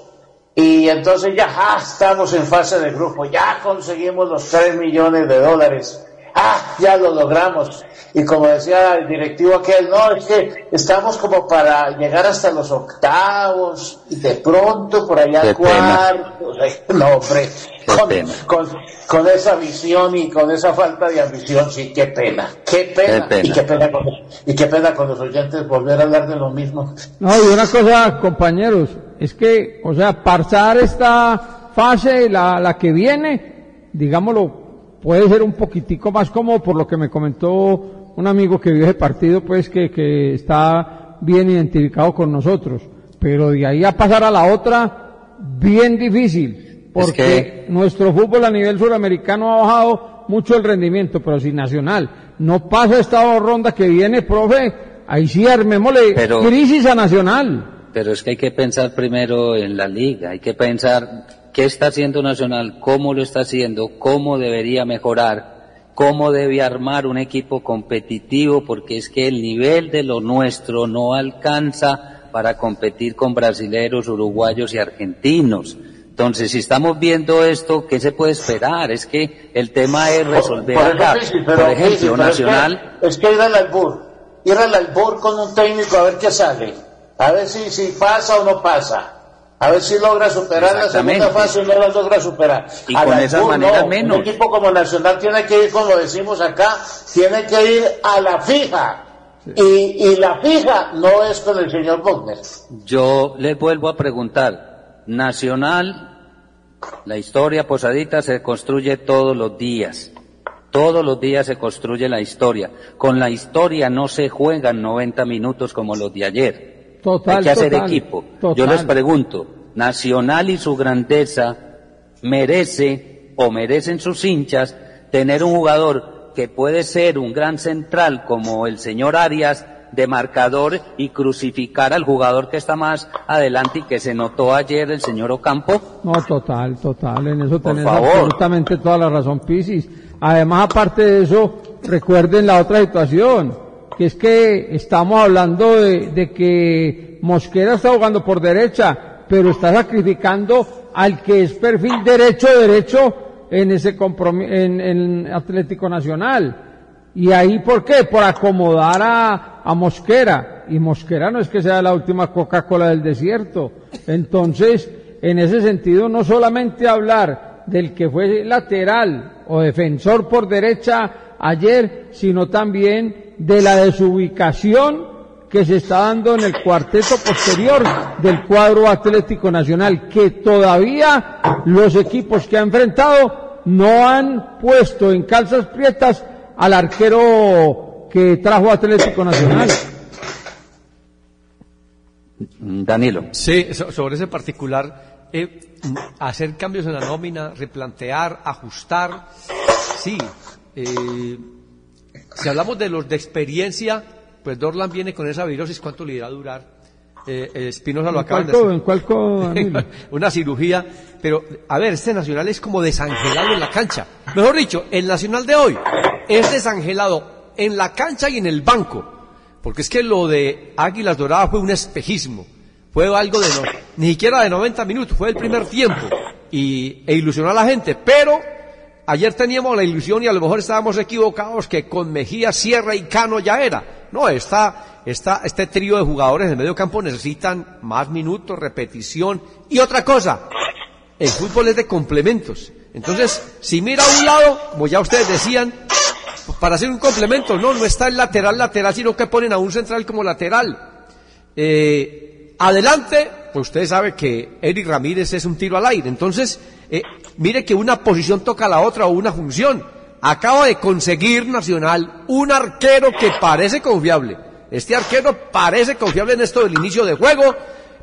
y entonces ya ah, estamos en fase de grupo, ya conseguimos los 3 millones de dólares, ah, ya lo logramos. Y como decía el directivo aquel, no, es que estamos como para llegar hasta los octavos y de pronto por allá cuartos. Ay, No, hombre, con, con, con esa visión y con esa falta de ambición, sí, qué pena, qué pena, Qué pena. Y, qué pena con, y qué pena con los oyentes volver a hablar de lo mismo. No, y una cosa, compañeros, es que, o sea, pasar esta fase, la, la que viene, digámoslo, puede ser un poquitico más cómodo por lo que me comentó un amigo que vio ese partido, pues que, que está bien identificado con nosotros. Pero de ahí a pasar a la otra, bien difícil, porque que- nuestro fútbol a nivel suramericano ha bajado mucho el rendimiento, pero si Nacional no pasa esta ronda que viene, profe, ahí sí armémosle Pero- crisis a Nacional. Pero es que hay que pensar primero en la liga, hay que pensar qué está haciendo Nacional, cómo lo está haciendo, cómo debería mejorar, cómo debe armar un equipo competitivo, porque es que el nivel de lo nuestro no alcanza para competir con brasileros, uruguayos y argentinos. Entonces, si estamos viendo esto, ¿qué se puede esperar? Es que el tema es resolver Por acá. Pisi, pero, Por ejemplo, Nacional, Es que, es que ir al albur, ir al albur con un técnico a ver qué sale, a ver si, si pasa o no pasa. A ver si logra superar la segunda fase o no la logra superar. Y con esa albur, manera no. menos. Un equipo como Nacional tiene que ir, como decimos acá, tiene que ir a la fija. Y, y la fija no es con el señor Wagner. Yo les vuelvo a preguntar, Nacional, la historia posadita se construye todos los días. Todos los días se construye la historia. Con la historia no se juegan 90 minutos como los de ayer. Total, Hay que hacer total, equipo. total. Yo les pregunto, Nacional y su grandeza merece o merecen sus hinchas tener un jugador que puede ser un gran central como el señor Arias de marcador y crucificar al jugador que está más adelante y que se notó ayer el señor Ocampo. No, total, total, en eso tenés favor. absolutamente toda la razón, Pisis. Además, aparte de eso, recuerden la otra situación, que es que estamos hablando de, que Mosquera está jugando por derecha, pero está sacrificando al que es perfil derecho, derecho en ese compromiso, en, en Atlético Nacional. Y ahí, ¿por qué? Por acomodar a, a Mosquera. Y Mosquera no es que sea la última Coca-Cola del desierto. Entonces, en ese sentido, no solamente hablar del que fue lateral o defensor por derecha ayer, sino también de la desubicación que se está dando en el cuarteto posterior del cuadro Atlético Nacional, que todavía los equipos que ha enfrentado no han puesto en calzas prietas al arquero que trajo Atlético Nacional. Danilo. Sí, so- sobre ese particular, eh, hacer cambios en la nómina, replantear, ajustar, sí. eh, si hablamos de los de experiencia, pues Dorlan viene con esa virosis, ¿cuánto le irá a durar? Eh, eh, Espinosa lo ¿En acaban cuál de codo? ¿En una cirugía, pero a ver, este Nacional es como desangelado en la cancha. Mejor dicho, el Nacional de hoy es desangelado en la cancha y en el banco, porque es que lo de Águilas Doradas fue un espejismo, fue algo de no, ni siquiera de 90 minutos, fue el primer tiempo y e ilusionó a la gente, pero ayer teníamos la ilusión y a lo mejor estábamos equivocados que con Mejía, Sierra y Cano ya era. No, está, está, este trío de jugadores del medio campo necesitan más minutos, repetición y otra cosa. El fútbol es de complementos. Entonces, si mira a un lado, como ya ustedes decían, para hacer un complemento, no, no está el lateral lateral, sino que ponen a un central como lateral. Eh, adelante, pues usted sabe que Eric Ramírez es un tiro al aire. Entonces, eh, mire que una posición toca a la otra o una función. Acaba de conseguir Nacional un arquero que parece confiable. Este arquero parece confiable en esto del inicio de juego,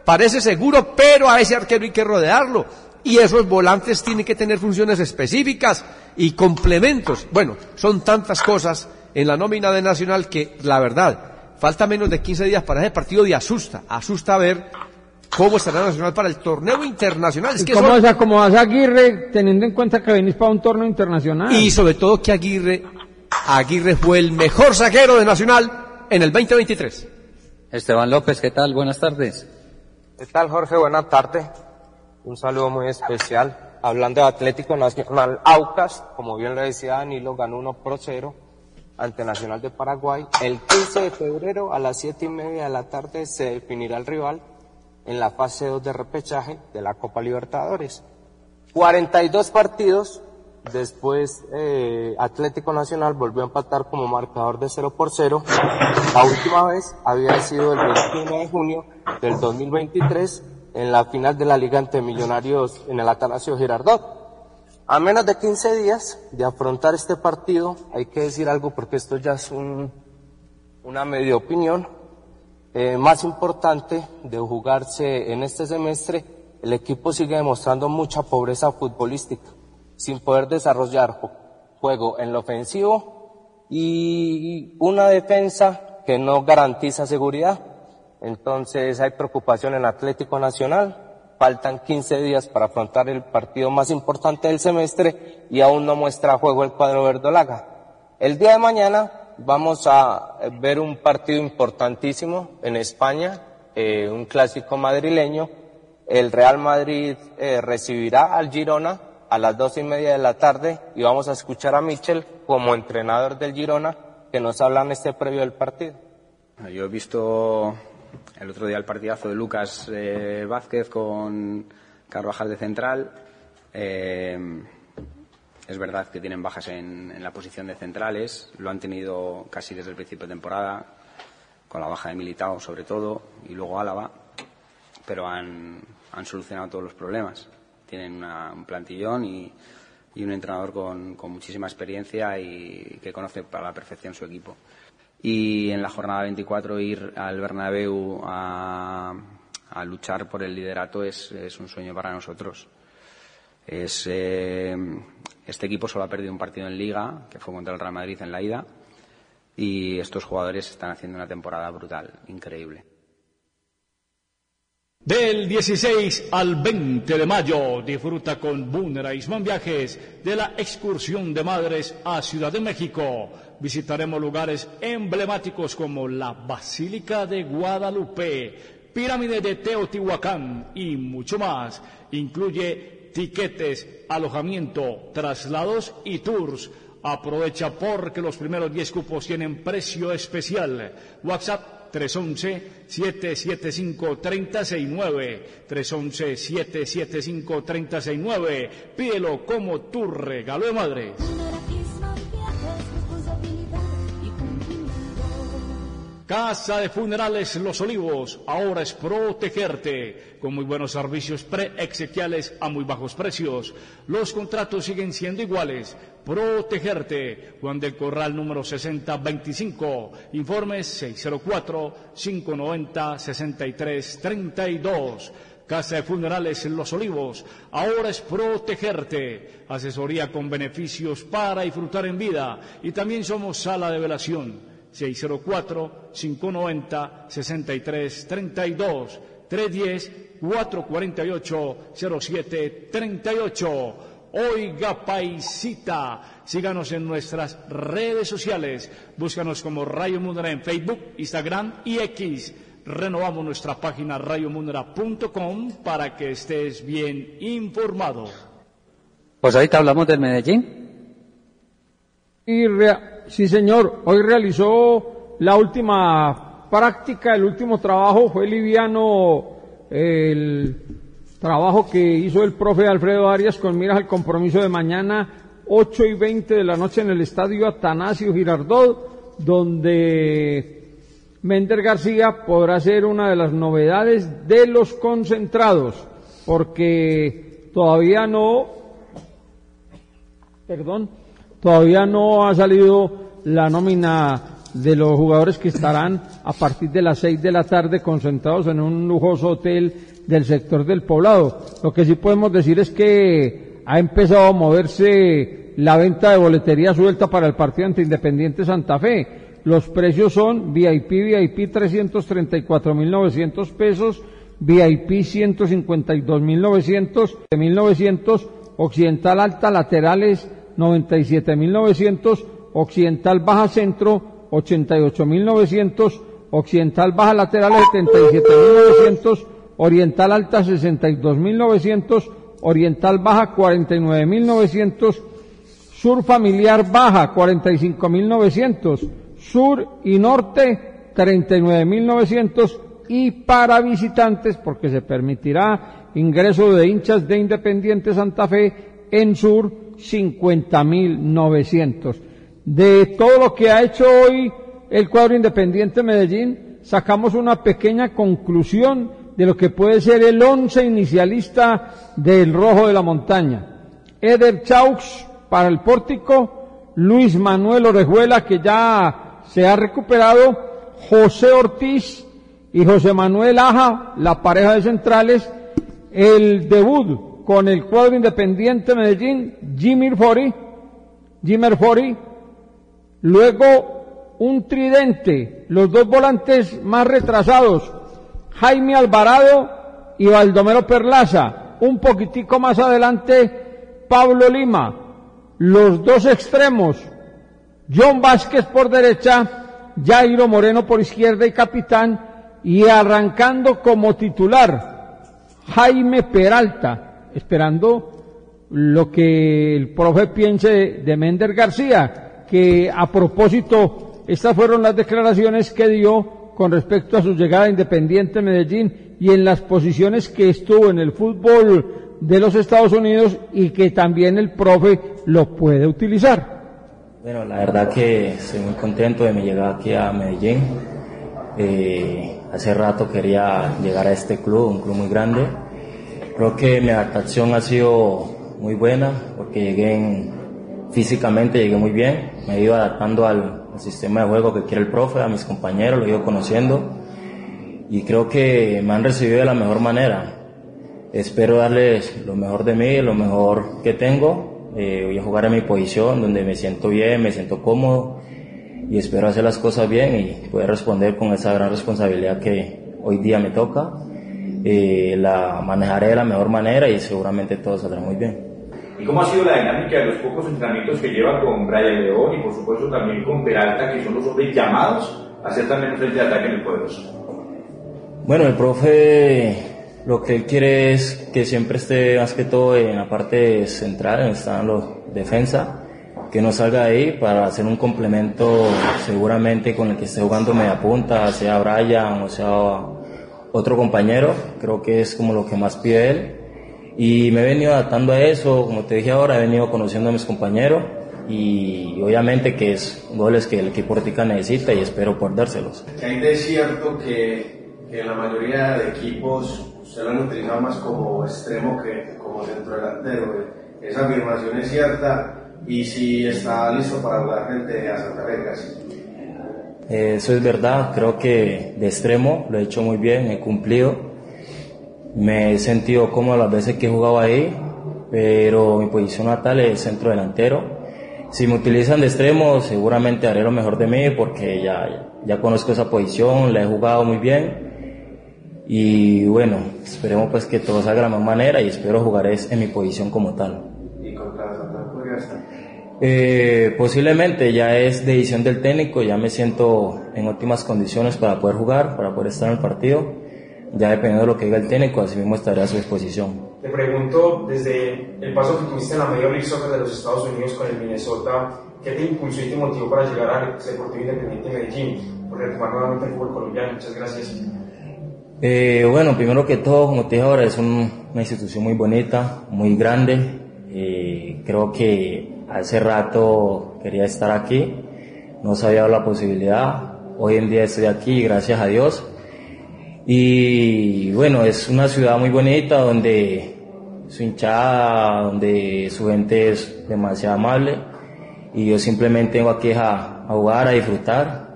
parece seguro, pero a ese arquero hay que rodearlo. Y esos volantes tienen que tener funciones específicas y complementos. Bueno, son tantas cosas en la nómina de Nacional que, la verdad, falta menos de 15 días para ese partido y asusta. Asusta ver cómo estará Nacional para el torneo internacional. Es ¿Y que cómo son- se acomodas a Aguirre teniendo en cuenta que venís para un torneo internacional? Y sobre todo que Aguirre, Aguirre fue el mejor saquero de Nacional en el 2023. Esteban López, ¿qué tal? Buenas tardes. ¿Qué tal, Jorge? Buenas tardes. Un saludo muy especial. Hablando de Atlético Nacional Aucas, como bien le decía Danilo, ganó 1 por 0 ante Nacional de Paraguay. El 15 de febrero a las 7 y media de la tarde se definirá el rival en la fase 2 de repechaje de la Copa Libertadores. 42 partidos, después eh, Atlético Nacional volvió a empatar como marcador de 0 por 0. La última vez había sido el 21 de junio del 2023 en la final de la Liga ante Millonarios en el Atanasio Girardot. A menos de 15 días de afrontar este partido, hay que decir algo porque esto ya es un, una media opinión, eh, más importante de jugarse en este semestre, el equipo sigue demostrando mucha pobreza futbolística, sin poder desarrollar juego en lo ofensivo y una defensa que no garantiza seguridad. Entonces hay preocupación en Atlético Nacional. Faltan 15 días para afrontar el partido más importante del semestre y aún no muestra juego el cuadro verdolaga. El día de mañana vamos a ver un partido importantísimo en España, eh, un clásico madrileño. El Real Madrid eh, recibirá al Girona a las dos y media de la tarde y vamos a escuchar a Michel como entrenador del Girona que nos habla en este previo del partido. Yo he visto el otro día el partidazo de Lucas eh, Vázquez con Carvajal de central. Es verdad que tienen bajas en, la posición de centrales, lo han tenido casi desde el principio de temporada, con la baja de Militao sobre todo, y luego Álava, pero han, solucionado todos los problemas. Tienen un plantillón y, un entrenador con, muchísima experiencia y que conoce para la perfección su equipo. Y en la jornada 24 ir al Bernabéu a, luchar por el liderato es, es un sueño para nosotros. Es, eh, este equipo solo ha perdido un partido en Liga, que fue contra el Real Madrid en la ida, y estos jugadores están haciendo una temporada brutal, increíble. Del 16 al 20 de mayo disfruta con Bunera Isman Viajes de la excursión de madres a Ciudad de México. Visitaremos lugares emblemáticos como la Basílica de Guadalupe, Pirámide de Teotihuacán y mucho más. Incluye tiquetes, alojamiento, traslados y tours. Aprovecha porque los primeros 10 cupos tienen precio especial. WhatsApp 311-775-369. 311-775-369. Pídelo como tu regalo de madre. Casa de Funerales Los Olivos, ahora es protegerte, con muy buenos servicios pre-exequiales a muy bajos precios. Los contratos siguen siendo iguales. Protegerte, Juan del Corral número 6025, informes 604-590-6332. Casa de Funerales Los Olivos, ahora es protegerte, asesoría con beneficios para disfrutar en vida y también somos sala de velación. 604-590-6332, 310-448-0738. Oiga Paisita, síganos en nuestras redes sociales, búscanos como Rayo Mundra en Facebook, Instagram y X. Renovamos nuestra página rayomundra.com para que estés bien informado. Pues ahorita hablamos del Medellín. Y rea Sí, señor. Hoy realizó la última práctica, el último trabajo. Fue liviano el trabajo que hizo el profe Alfredo Arias con miras al compromiso de mañana, 8 y 20 de la noche en el estadio Atanasio Girardot, donde Mender García podrá ser una de las novedades de los concentrados, porque todavía no, perdón, Todavía no ha salido la nómina de los jugadores que estarán a partir de las seis de la tarde concentrados en un lujoso hotel del sector del poblado. Lo que sí podemos decir es que ha empezado a moverse la venta de boletería suelta para el partido ante Independiente Santa Fe. Los precios son VIP, VIP 334.900 pesos, VIP 152.900, 1.900, Occidental Alta, laterales 97.900, Occidental Baja Centro 88.900, Occidental baja laterales 77.900, Oriental alta 62.900, Oriental baja 49.900, Sur familiar baja 45.900, Sur y Norte 39.900 y para visitantes, porque se permitirá ingreso de hinchas de Independiente Santa Fe en Sur 50.900. De todo lo que ha hecho hoy el cuadro Independiente Medellín, sacamos una pequeña conclusión de lo que puede ser el once inicialista del Rojo de la Montaña. Eder Chaux para el pórtico, Luis Manuel Orejuela que ya se ha recuperado, José Ortiz y José Manuel Aja, la pareja de centrales, el debut con el cuadro independiente Medellín, Jimmy Fori, Jimmer Fori, luego un tridente, los dos volantes más retrasados, Jaime Alvarado y Baldomero Perlaza, un poquitico más adelante, Pablo Lima, los dos extremos, John Vázquez por derecha, Jairo Moreno por izquierda y capitán, y arrancando como titular Jaime Peralta, esperando lo que el profe piense de Mender García, que a propósito, estas fueron las declaraciones que dio con respecto a su llegada a Independiente Medellín y en las posiciones que estuvo en el fútbol de los Estados Unidos y que también el profe lo puede utilizar. Bueno, la verdad que estoy muy contento de mi llegada aquí a Medellín. Eh, hace rato quería llegar a este club, un club muy grande. Creo que mi adaptación ha sido muy buena porque llegué en, físicamente llegué muy bien. Me he ido adaptando al, al, sistema de juego que quiere el profe, a mis compañeros, lo he ido conociendo y creo que me han recibido de la mejor manera. Espero darles lo mejor de mí, lo mejor que tengo. Eh, voy a jugar en mi posición donde me siento bien, me siento cómodo y espero hacer las cosas bien y poder responder con esa gran responsabilidad que hoy día me toca. Eh, la manejaré de la mejor manera y seguramente todo saldrá muy bien. ¿Y cómo ha sido la dinámica de los pocos entrenamientos que lleva con Brian León y por supuesto también con Peralta, que son los hombres llamados a hacer también frente de ataque en el poderoso? Bueno, el profe lo que él quiere es que siempre esté más que todo en la parte central, donde están los defensa que no salga de ahí para hacer un complemento seguramente con el que esté jugando media punta, sea Brian o sea otro compañero, creo que es como lo que más pide él. Y me he venido adaptando a eso, como te dije ahora, he venido conociendo a mis compañeros y obviamente que es goles que el equipo Ortica necesita y espero poder dárselos. Hay de cierto que, que la mayoría de equipos se lo han utilizado más como extremo que como centro delantero. Esa afirmación es cierta y si está listo para jugar frente a Santa Fe, gracias. Eso es verdad, creo que de extremo lo he hecho muy bien, he cumplido. Me he sentido cómodo las veces que he jugado ahí, pero mi posición natal es centro delantero. Si me utilizan de extremo, seguramente haré lo mejor de mí porque ya, ya conozco esa posición, la he jugado muy bien. Y bueno, esperemos pues que todo salga de la misma manera y espero jugar en mi posición como tal. ¿Y contra Santa Fe podría estar? Eh, posiblemente ya es decisión del técnico, ya me siento en óptimas condiciones para poder jugar, para poder estar en el partido. Ya dependiendo de lo que diga el técnico, así mismo estaré a su disposición. Te pregunto, desde el paso que tuviste en la Major League Soccer de los Estados Unidos con el Minnesota, ¿qué te impulsó y te motivó para llegar al Deportivo Independiente de Medellín? Por retomar nuevamente el fútbol colombiano. Muchas gracias. Eh, bueno, primero que todo, como te dije ahora, es un, una institución muy bonita, muy grande. Eh, creo que hace rato quería estar aquí, no se había dado la posibilidad, hoy en día estoy aquí, gracias a Dios. Y bueno, es una ciudad muy bonita donde su hinchada, donde su gente es demasiado amable y yo simplemente vengo aquí a, a jugar, a disfrutar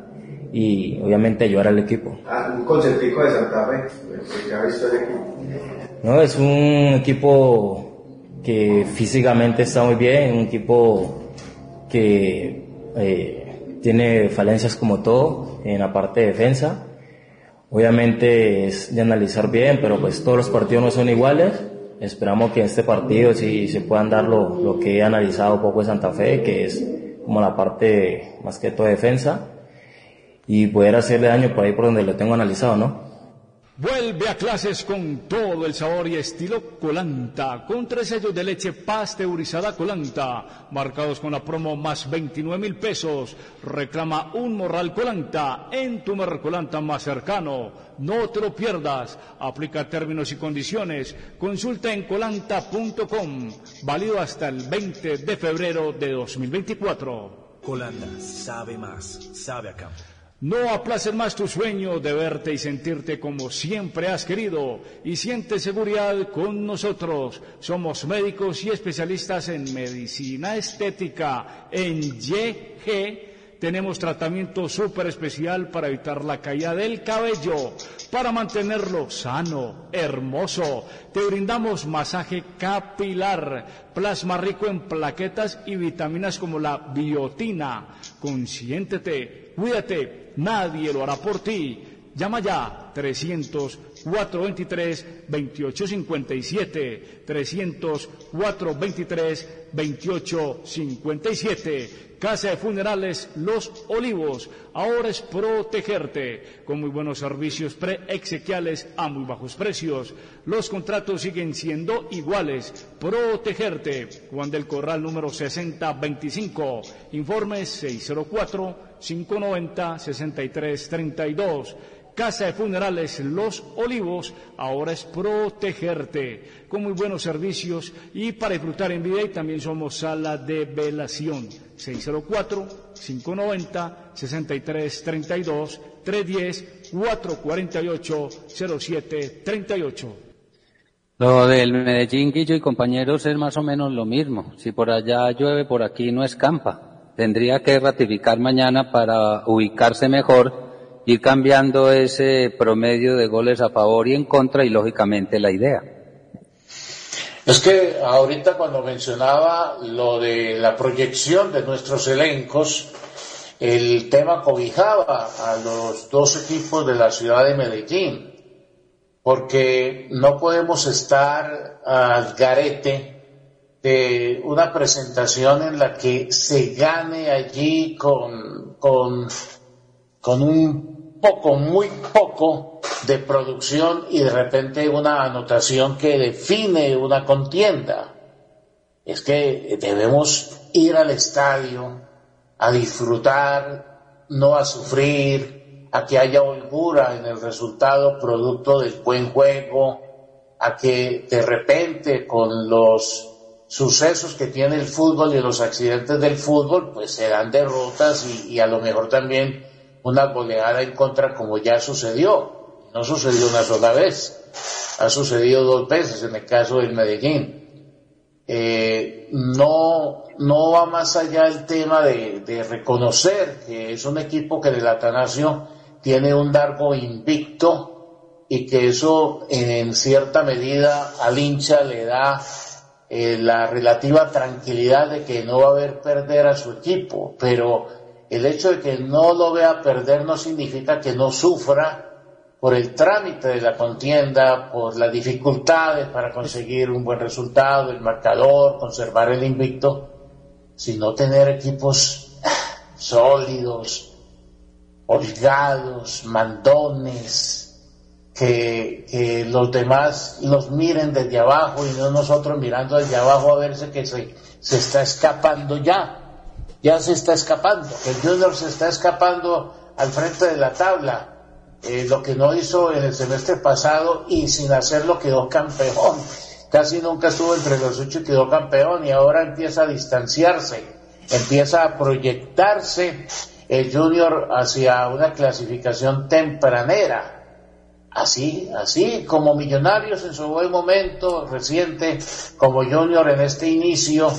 y obviamente ayudar al equipo. Ah, un conceptico de Santa Fe, porque ha visto el equipo. No, es un equipo que físicamente está muy bien, un equipo que eh, tiene falencias como todo en la parte de defensa. Obviamente es de analizar bien, pero pues todos los partidos no son iguales. Esperamos que en este partido sí se puedan dar lo, lo que he analizado un poco de Santa Fe, que es como la parte más que todo de defensa. y poder hacerle daño por ahí por donde lo tengo analizado, ¿no? Vuelve a clases con todo el sabor y estilo Colanta, con tres sellos de leche pasteurizada Colanta, marcados con la promo más 29 mil pesos. Reclama un morral Colanta en tu Colanta más cercano. No te lo pierdas. Aplica términos y condiciones. Consulta en colanta.com. Válido hasta el 20 de febrero de 2024. Colanda, sabe más, sabe a campo. No aplaces más tu sueño de verte y sentirte como siempre has querido y siente seguridad con nosotros. Somos médicos y especialistas en medicina estética en YG. Tenemos tratamiento súper especial para evitar la caída del cabello, para mantenerlo sano, hermoso. Te brindamos masaje capilar, plasma rico en plaquetas y vitaminas como la biotina. Consiéntete, cuídate nadie lo hará por ti. Llama ya 300 423 2857 300 423 2857 Casa de Funerales Los Olivos. Ahora es protegerte con muy buenos servicios pre-exequiales a muy bajos precios. Los contratos siguen siendo iguales. Protegerte. Juan del Corral número 6025. Informes 604 590 6332. Casa de Funerales Los Olivos, ahora es protegerte, con muy buenos servicios y para disfrutar en vida y también somos sala de velación. 604-590-6332, 310-448-0738. Lo del Medellín, Guillo y compañeros es más o menos lo mismo. Si por allá llueve, por aquí no escampa. Tendría que ratificar mañana para ubicarse mejor ir cambiando ese promedio de goles a favor y en contra y lógicamente la idea. Es que ahorita cuando mencionaba lo de la proyección de nuestros elencos, el tema cobijaba a los dos equipos de la ciudad de Medellín, porque no podemos estar al garete de una presentación en la que se gane allí con, con, con un poco, muy poco de producción y de repente una anotación que define una contienda. Es que debemos ir al estadio a disfrutar, no a sufrir, a que haya holgura en el resultado producto del buen juego, a que de repente con los sucesos que tiene el fútbol y los accidentes del fútbol, pues se dan derrotas y, y a lo mejor también una goleada en contra como ya sucedió. No sucedió una sola vez, ha sucedido dos veces en el caso del Medellín. Eh, no, no va más allá el tema de, reconocer que es un equipo que del Atanasio tiene un largo invicto y que eso en cierta medida al hincha le da eh, la relativa tranquilidad de que no va a haber perder a su equipo, pero el hecho de que no lo vea perder no significa que no sufra por el trámite de la contienda, por las dificultades para conseguir un buen resultado, el marcador, conservar el invicto, sino tener equipos sólidos, holgados, mandones, que, los demás los miren desde abajo y no nosotros mirando desde abajo a verse que se, se está escapando ya ya se está escapando. El Junior se está escapando al frente de la tabla. Eh, lo que no hizo en el semestre pasado y sin hacerlo quedó campeón. Casi nunca estuvo entre los ocho y quedó campeón y ahora empieza a distanciarse, empieza a proyectarse el Junior hacia una clasificación tempranera. Así, así como Millonarios en su buen momento reciente, como Junior en este inicio,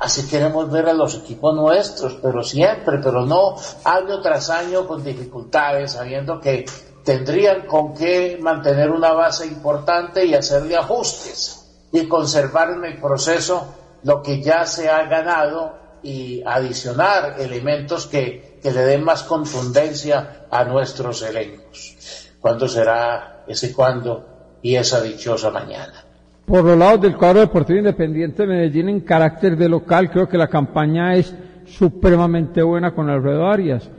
así queremos ver a los equipos nuestros, pero siempre, pero no año tras año con dificultades, sabiendo que tendrían con qué mantener una base importante y hacerle ajustes y conservar en el proceso lo que ya se ha ganado y adicionar elementos que, que le den más contundencia a nuestros elencos. ¿Cuándo será ese cuándo y esa dichosa mañana? Por los lados del cuadro deportivo independiente de Medellín en carácter de local, creo que la campaña es supremamente buena con Alfredo Arias.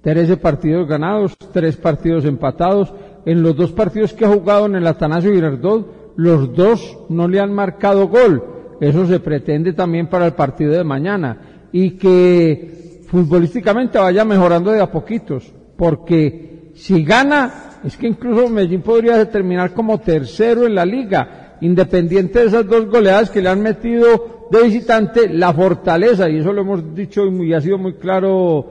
13 partidos ganados, 3 partidos empatados. En los dos partidos que ha jugado en el Atanasio Girardot, los dos no le han marcado gol. Eso se pretende también para el partido de mañana. Y que futbolísticamente vaya mejorando de a poquitos. Porque si gana, es que incluso Medellín podría terminar como tercero en la liga. Independiente de esas dos goleadas que le han metido de visitante, la fortaleza, y eso lo hemos dicho y ha sido muy claro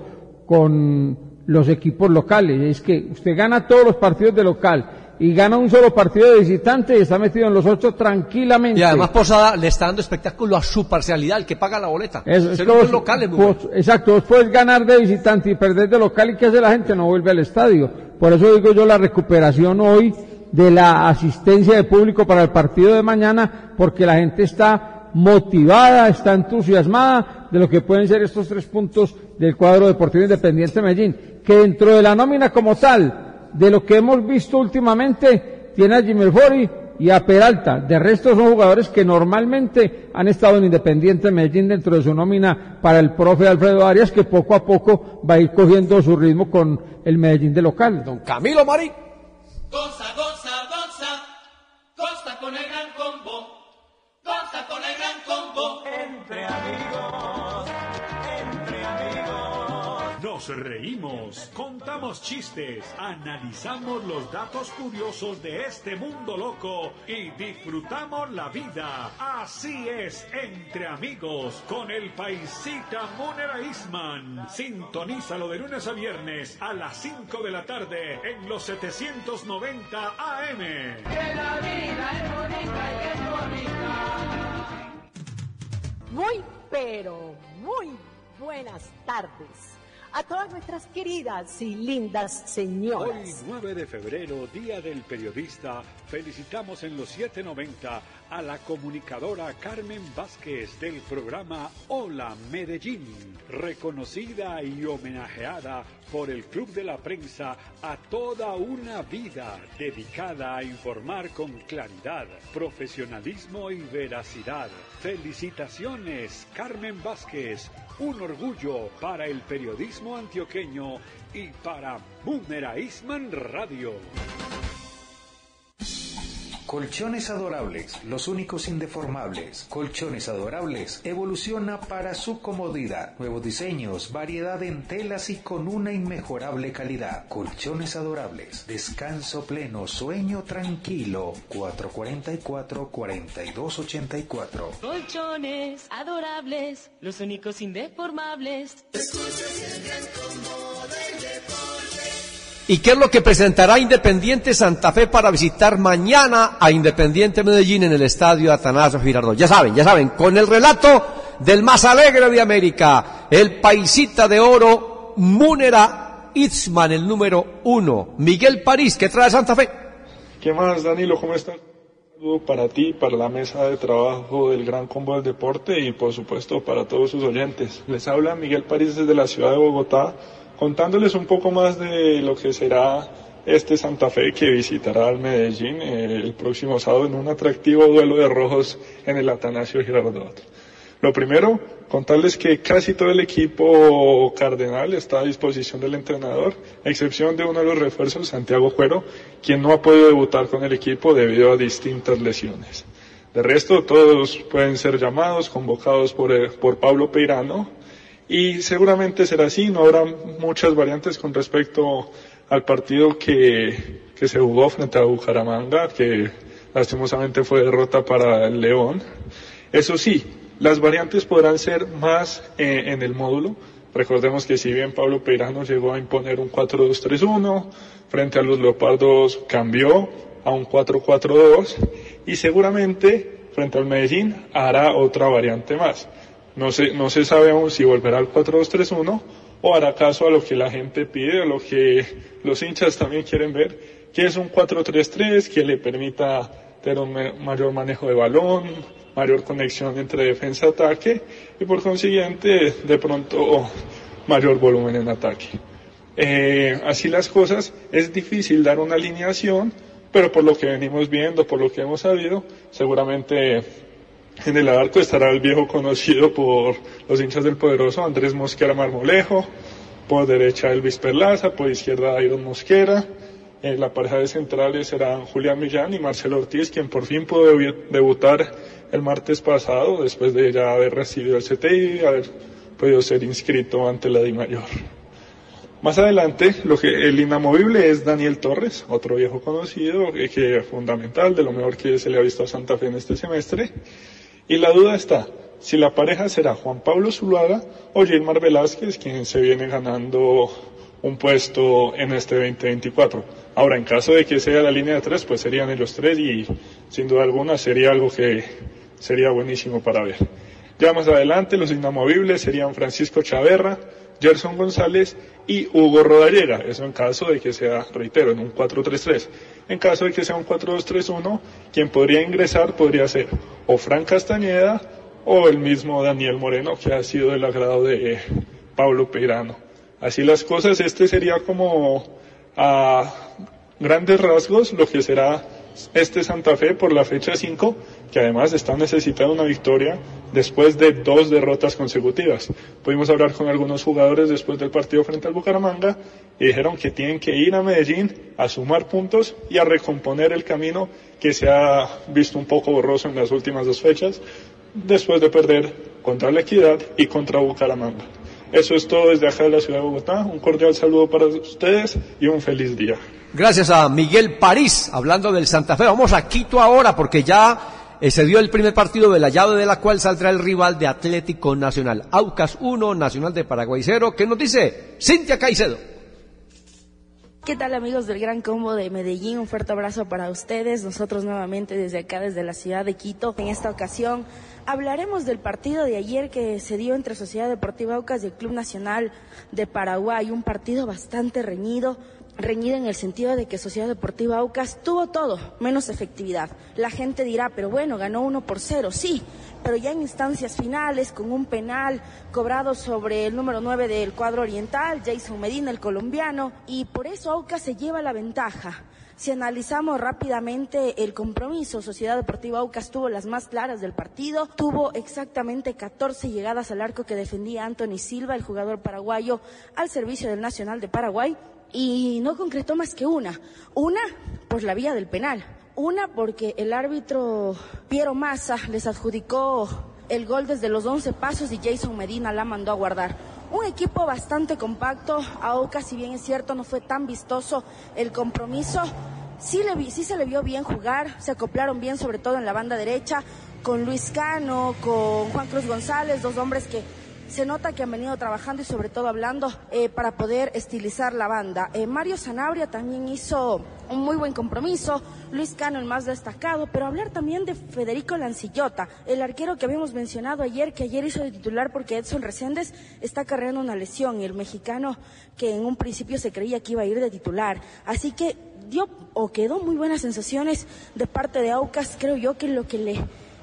con los equipos locales, es que usted gana todos los partidos de local y gana un solo partido de visitante y está metido en los ocho tranquilamente. Y además Posada le está dando espectáculo a su parcialidad, el que paga la boleta. Eso, es Ser que un vos- local es muy vos- exacto, vos puedes ganar de visitante y perder de local y ¿qué hace la gente? No vuelve al estadio. Por eso digo yo la recuperación hoy de la asistencia de público para el partido de mañana, porque la gente está motivada, está entusiasmada de lo que pueden ser estos tres puntos del cuadro deportivo independiente de Medellín, que dentro de la nómina como tal, de lo que hemos visto últimamente, tiene a Jimmy Fori y a Peralta. De resto son jugadores que normalmente han estado en Independiente Medellín dentro de su nómina para el profe Alfredo Arias, que poco a poco va a ir cogiendo su ritmo con el Medellín de local. Don Camilo Marín. Goza, goza, goza, goza con el gran combo, goza con el gran combo. Entre amigos, Nos reímos, contamos chistes, analizamos los datos curiosos de este mundo loco y disfrutamos la vida. Así es, entre amigos, con el paisita Munera Isman. Sintonízalo de lunes a viernes a las 5 de la tarde en los 790 AM. Que la vida es bonita y es bonita. Muy, pero muy buenas tardes a todas nuestras queridas y lindas Hoy, señoras. 9 de febrero, Día del Periodista, felicitamos en los 790 a la comunicadora Carmen Vázquez del programa Hola Medellín, reconocida y homenajeada por el Club de la Prensa a toda una vida dedicada a informar con claridad, profesionalismo y veracidad. Felicitaciones, Carmen Vázquez, un orgullo para el periodismo antioqueño y para Boomerang Eastman Radio. Colchones adorables, los únicos indeformables. Colchones adorables evoluciona para su comodidad. Nuevos diseños, variedad en telas y con una inmejorable calidad. Colchones adorables, descanso pleno, sueño tranquilo. 444-4284. Colchones adorables, los únicos indeformables. ¿Y qué es lo que presentará Independiente Santa Fe para visitar mañana a Independiente Medellín en el estadio Atanasio Girardot? Ya saben, ya saben, con el relato del más alegre de América, el paisita de oro, Múnera Itzman, el número uno, Miguel París, que trae Santa Fe. ¿Qué más, Danilo? ¿Cómo estás? Para ti, para la mesa de trabajo del Gran Combo del Deporte y, por supuesto, para todos sus oyentes. Les habla Miguel París desde la ciudad de Bogotá, contándoles un poco más de lo que será este Santa Fe que visitará al Medellín eh, el próximo sábado en un atractivo duelo de rojos en el Atanasio Girardot. Lo primero, contarles que casi todo el equipo cardenal está a disposición del entrenador, a excepción de uno de los refuerzos, Santiago Cuero, quien no ha podido debutar con el equipo debido a distintas lesiones. De resto, todos pueden ser llamados, convocados por, eh, por Pablo Peirano, y seguramente será así, no habrá muchas variantes con respecto al partido que, que se jugó frente a Bucaramanga, que lastimosamente fue derrota para el León. Eso sí, las variantes podrán ser más eh, en el módulo. Recordemos que si bien Pablo Peirano llegó a imponer un 4-2-3-1, frente a los Leopardos cambió a un 4-4-2 y seguramente frente al Medellín hará otra variante más. No se, no se sabe si volverá al 4-2-3-1 o hará caso a lo que la gente pide, a lo que los hinchas también quieren ver, que es un 4-3-3 que le permita tener un mayor manejo de balón, mayor conexión entre defensa y ataque y por consiguiente de pronto mayor volumen en ataque. Eh, así las cosas, es difícil dar una alineación, pero por lo que venimos viendo, por lo que hemos sabido, seguramente en el arco estará el viejo conocido por los hinchas del poderoso Andrés Mosquera Marmolejo, por derecha Elvis Perlaza, por izquierda Iron Mosquera. Eh, la pareja de centrales serán Julián Millán y Marcelo Ortiz, quien por fin pudo debu- debutar el martes pasado, después de ya haber recibido el CTI y haber podido ser inscrito ante la Di Mayor. Más adelante, lo que, el inamovible es Daniel Torres, otro viejo conocido, que es fundamental, de lo mejor que se le ha visto a Santa Fe en este semestre. Y la duda está, si la pareja será Juan Pablo Zuluaga o Gilmar Velázquez, quien se viene ganando un puesto en este 2024. Ahora, en caso de que sea la línea de tres, pues serían ellos tres y sin duda alguna sería algo que sería buenísimo para ver. Ya más adelante, los inamovibles serían Francisco Chaverra, Gerson González y Hugo Rodallega. Eso en caso de que sea, reitero, en un 4-3-3. En caso de que sea un 4-2-3-1, quien podría ingresar podría ser o Fran Castañeda o el mismo Daniel Moreno, que ha sido del agrado de Pablo Peirano. Así las cosas, este sería como a grandes rasgos lo que será este Santa Fe por la fecha 5, que además está necesitando una victoria después de dos derrotas consecutivas. Pudimos hablar con algunos jugadores después del partido frente al Bucaramanga y dijeron que tienen que ir a Medellín a sumar puntos y a recomponer el camino que se ha visto un poco borroso en las últimas dos fechas después de perder contra la Equidad y contra Bucaramanga. Eso es todo desde acá de la ciudad de Bogotá. Un cordial saludo para ustedes y un feliz día. Gracias a Miguel París, hablando del Santa Fe. Vamos a Quito ahora porque ya eh, se dio el primer partido de la llave de la cual saldrá el rival de Atlético Nacional. Aucas 1, Nacional de Paraguay 0. ¿Qué nos dice Cintia Caicedo? ¿Qué tal amigos del Gran Combo de Medellín? Un fuerte abrazo para ustedes. Nosotros nuevamente desde acá, desde la ciudad de Quito. En esta ocasión hablaremos del partido de ayer que se dio entre Sociedad Deportiva Aucas y el Club Nacional de Paraguay. Un partido bastante reñido. Reñido en el sentido de que Sociedad Deportiva Aucas tuvo todo, menos efectividad. La gente dirá, pero bueno, ganó uno por cero, sí, pero ya en instancias finales, con un penal cobrado sobre el número 9 del cuadro oriental, Jason Medina, el colombiano, y por eso Aucas se lleva la ventaja. Si analizamos rápidamente el compromiso, Sociedad Deportiva Aucas tuvo las más claras del partido, tuvo exactamente 14 llegadas al arco que defendía Anthony Silva, el jugador paraguayo, al servicio del Nacional de Paraguay, y no concretó más que una. Una por la vía del penal. Una porque el árbitro Piero Massa les adjudicó el gol desde los 11 pasos y Jason Medina la mandó a guardar. Un equipo bastante compacto, Aucas, si bien es cierto, no fue tan vistoso el compromiso. Sí, le vi- sí se le vio bien jugar, se acoplaron bien, sobre todo en la banda derecha, con Luis Cano, con Juan Cruz González, dos hombres que se nota que han venido trabajando y sobre todo hablando eh, para poder estilizar la banda. Eh, Mario Sanabria también hizo un muy buen compromiso, Luis Cano el más destacado, pero hablar también de Federico Lancillota, el arquero que habíamos mencionado ayer, que ayer hizo de titular porque Edson Reséndez está cargando una lesión y el mexicano que en un principio se creía que iba a ir de titular. Así que dio o quedó muy buenas sensaciones de parte de Aucas, creo yo que lo que le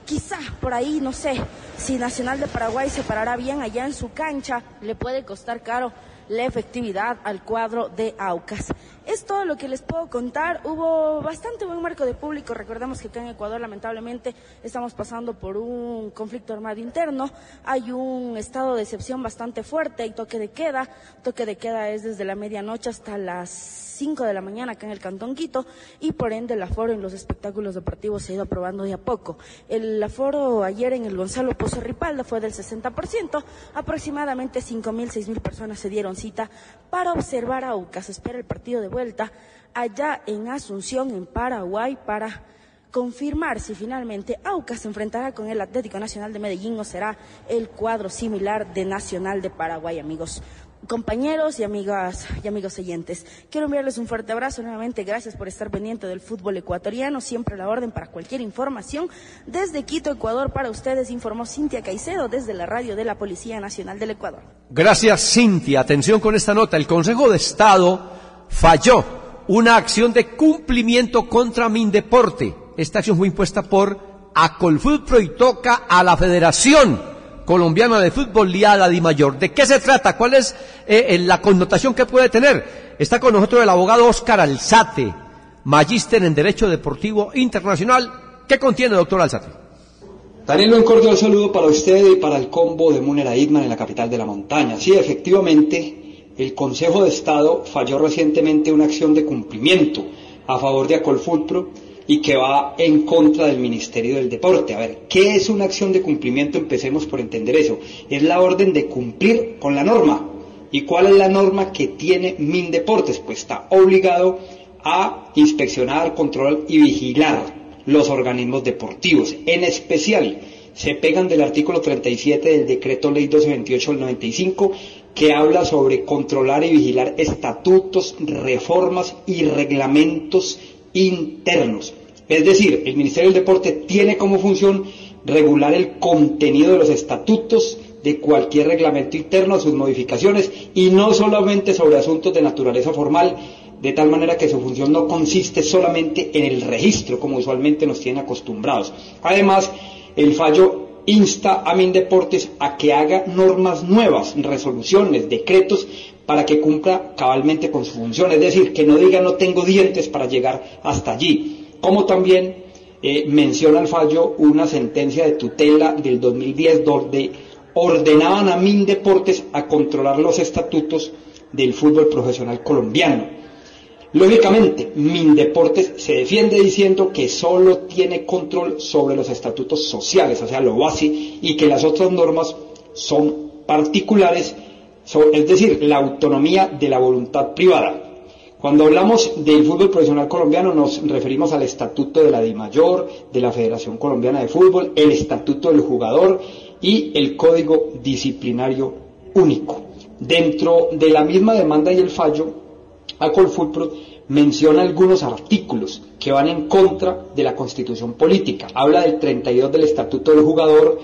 Quizá por ahí, no sé, si Nacional de Paraguay se parará bien allá en su cancha, le puede costar caro la efectividad al cuadro de Aucas. Es todo lo que les puedo contar. Hubo bastante buen marco de público. Recordemos que acá en Ecuador lamentablemente estamos pasando por un conflicto armado interno. Hay un estado de excepción bastante fuerte, hay toque de queda. Toque de queda es desde la medianoche hasta las 5 de la mañana acá en el Cantón Quito y por ende el aforo en los espectáculos deportivos se ha ido aprobando de a poco. El aforo ayer en el Gonzalo Pozo Ripalda fue del 60%, aproximadamente 5 mil, 6 mil personas se dieron cita para observar a UCAS. Espera el partido de vuelta allá en Asunción, en Paraguay, para confirmar si finalmente Aucas se enfrentará con el Atlético Nacional de Medellín o será el cuadro similar de Nacional de Paraguay, amigos compañeros y amigas y amigos oyentes. Quiero enviarles un fuerte abrazo nuevamente. Gracias por estar pendiente del fútbol ecuatoriano. Siempre a la orden para cualquier información. Desde Quito, Ecuador, para ustedes informó Cintia Caicedo desde la radio de la Policía Nacional del Ecuador. Gracias, Cintia. Atención con esta nota. El Consejo de Estado falló una acción de cumplimiento contra Mindeporte. Esta acción fue impuesta por Acolfutro y toca a la Federación Colombiana de Fútbol Liada Di Mayor. ¿De qué se trata? ¿Cuál es eh, la connotación que puede tener? Está con nosotros el abogado Oscar Alzate, magíster en Derecho Deportivo Internacional. ¿Qué contiene, doctor Alzate? Danilo, un cordial saludo para usted y para el combo de Munera Hitman en la capital de la montaña. Sí, efectivamente, el Consejo de Estado falló recientemente una acción de cumplimiento a favor de Acolfutro y que va en contra del Ministerio del Deporte. A ver, ¿qué es una acción de cumplimiento? Empecemos por entender eso. Es la orden de cumplir con la norma. ¿Y cuál es la norma que tiene Mindeportes? Pues está obligado a inspeccionar, controlar y vigilar los organismos deportivos. En especial, se pegan del artículo 37 del decreto ley 1228 del 95 que habla sobre controlar y vigilar estatutos, reformas y reglamentos internos. Es decir, el Ministerio del Deporte tiene como función regular el contenido de los estatutos, de cualquier reglamento interno, sus modificaciones, y no solamente sobre asuntos de naturaleza formal, de tal manera que su función no consiste solamente en el registro, como usualmente nos tienen acostumbrados. Además, el fallo insta a Mindeportes a que haga normas nuevas, resoluciones, decretos, para que cumpla cabalmente con su función. Es decir, que no diga no tengo dientes para llegar hasta allí. Como también eh, menciona el fallo una sentencia de tutela del 2010 donde ordenaban a Mindeportes a controlar los estatutos del fútbol profesional colombiano. Lógicamente, Mindeportes se defiende diciendo que solo tiene control sobre los estatutos sociales, o sea, lo base, y que las otras normas son particulares, es decir, la autonomía de la voluntad privada. Cuando hablamos del fútbol profesional colombiano nos referimos al estatuto de la DIMAYOR, de la Federación Colombiana de Fútbol, el estatuto del jugador y el código disciplinario único. Dentro de la misma demanda y el fallo, Acolfutro menciona algunos artículos que van en contra de la constitución política. Habla del 32 del Estatuto del Jugador,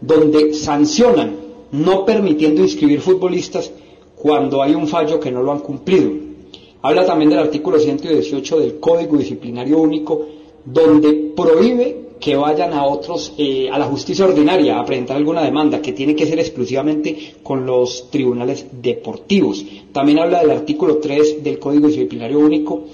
donde sancionan no permitiendo inscribir futbolistas cuando hay un fallo que no lo han cumplido. Habla también del artículo 118 del Código Disciplinario Único, donde prohíbe que vayan a otros, eh, a la justicia ordinaria a presentar alguna demanda, que tiene que ser exclusivamente con los tribunales deportivos. También habla del artículo 3 del Código Disciplinario Único,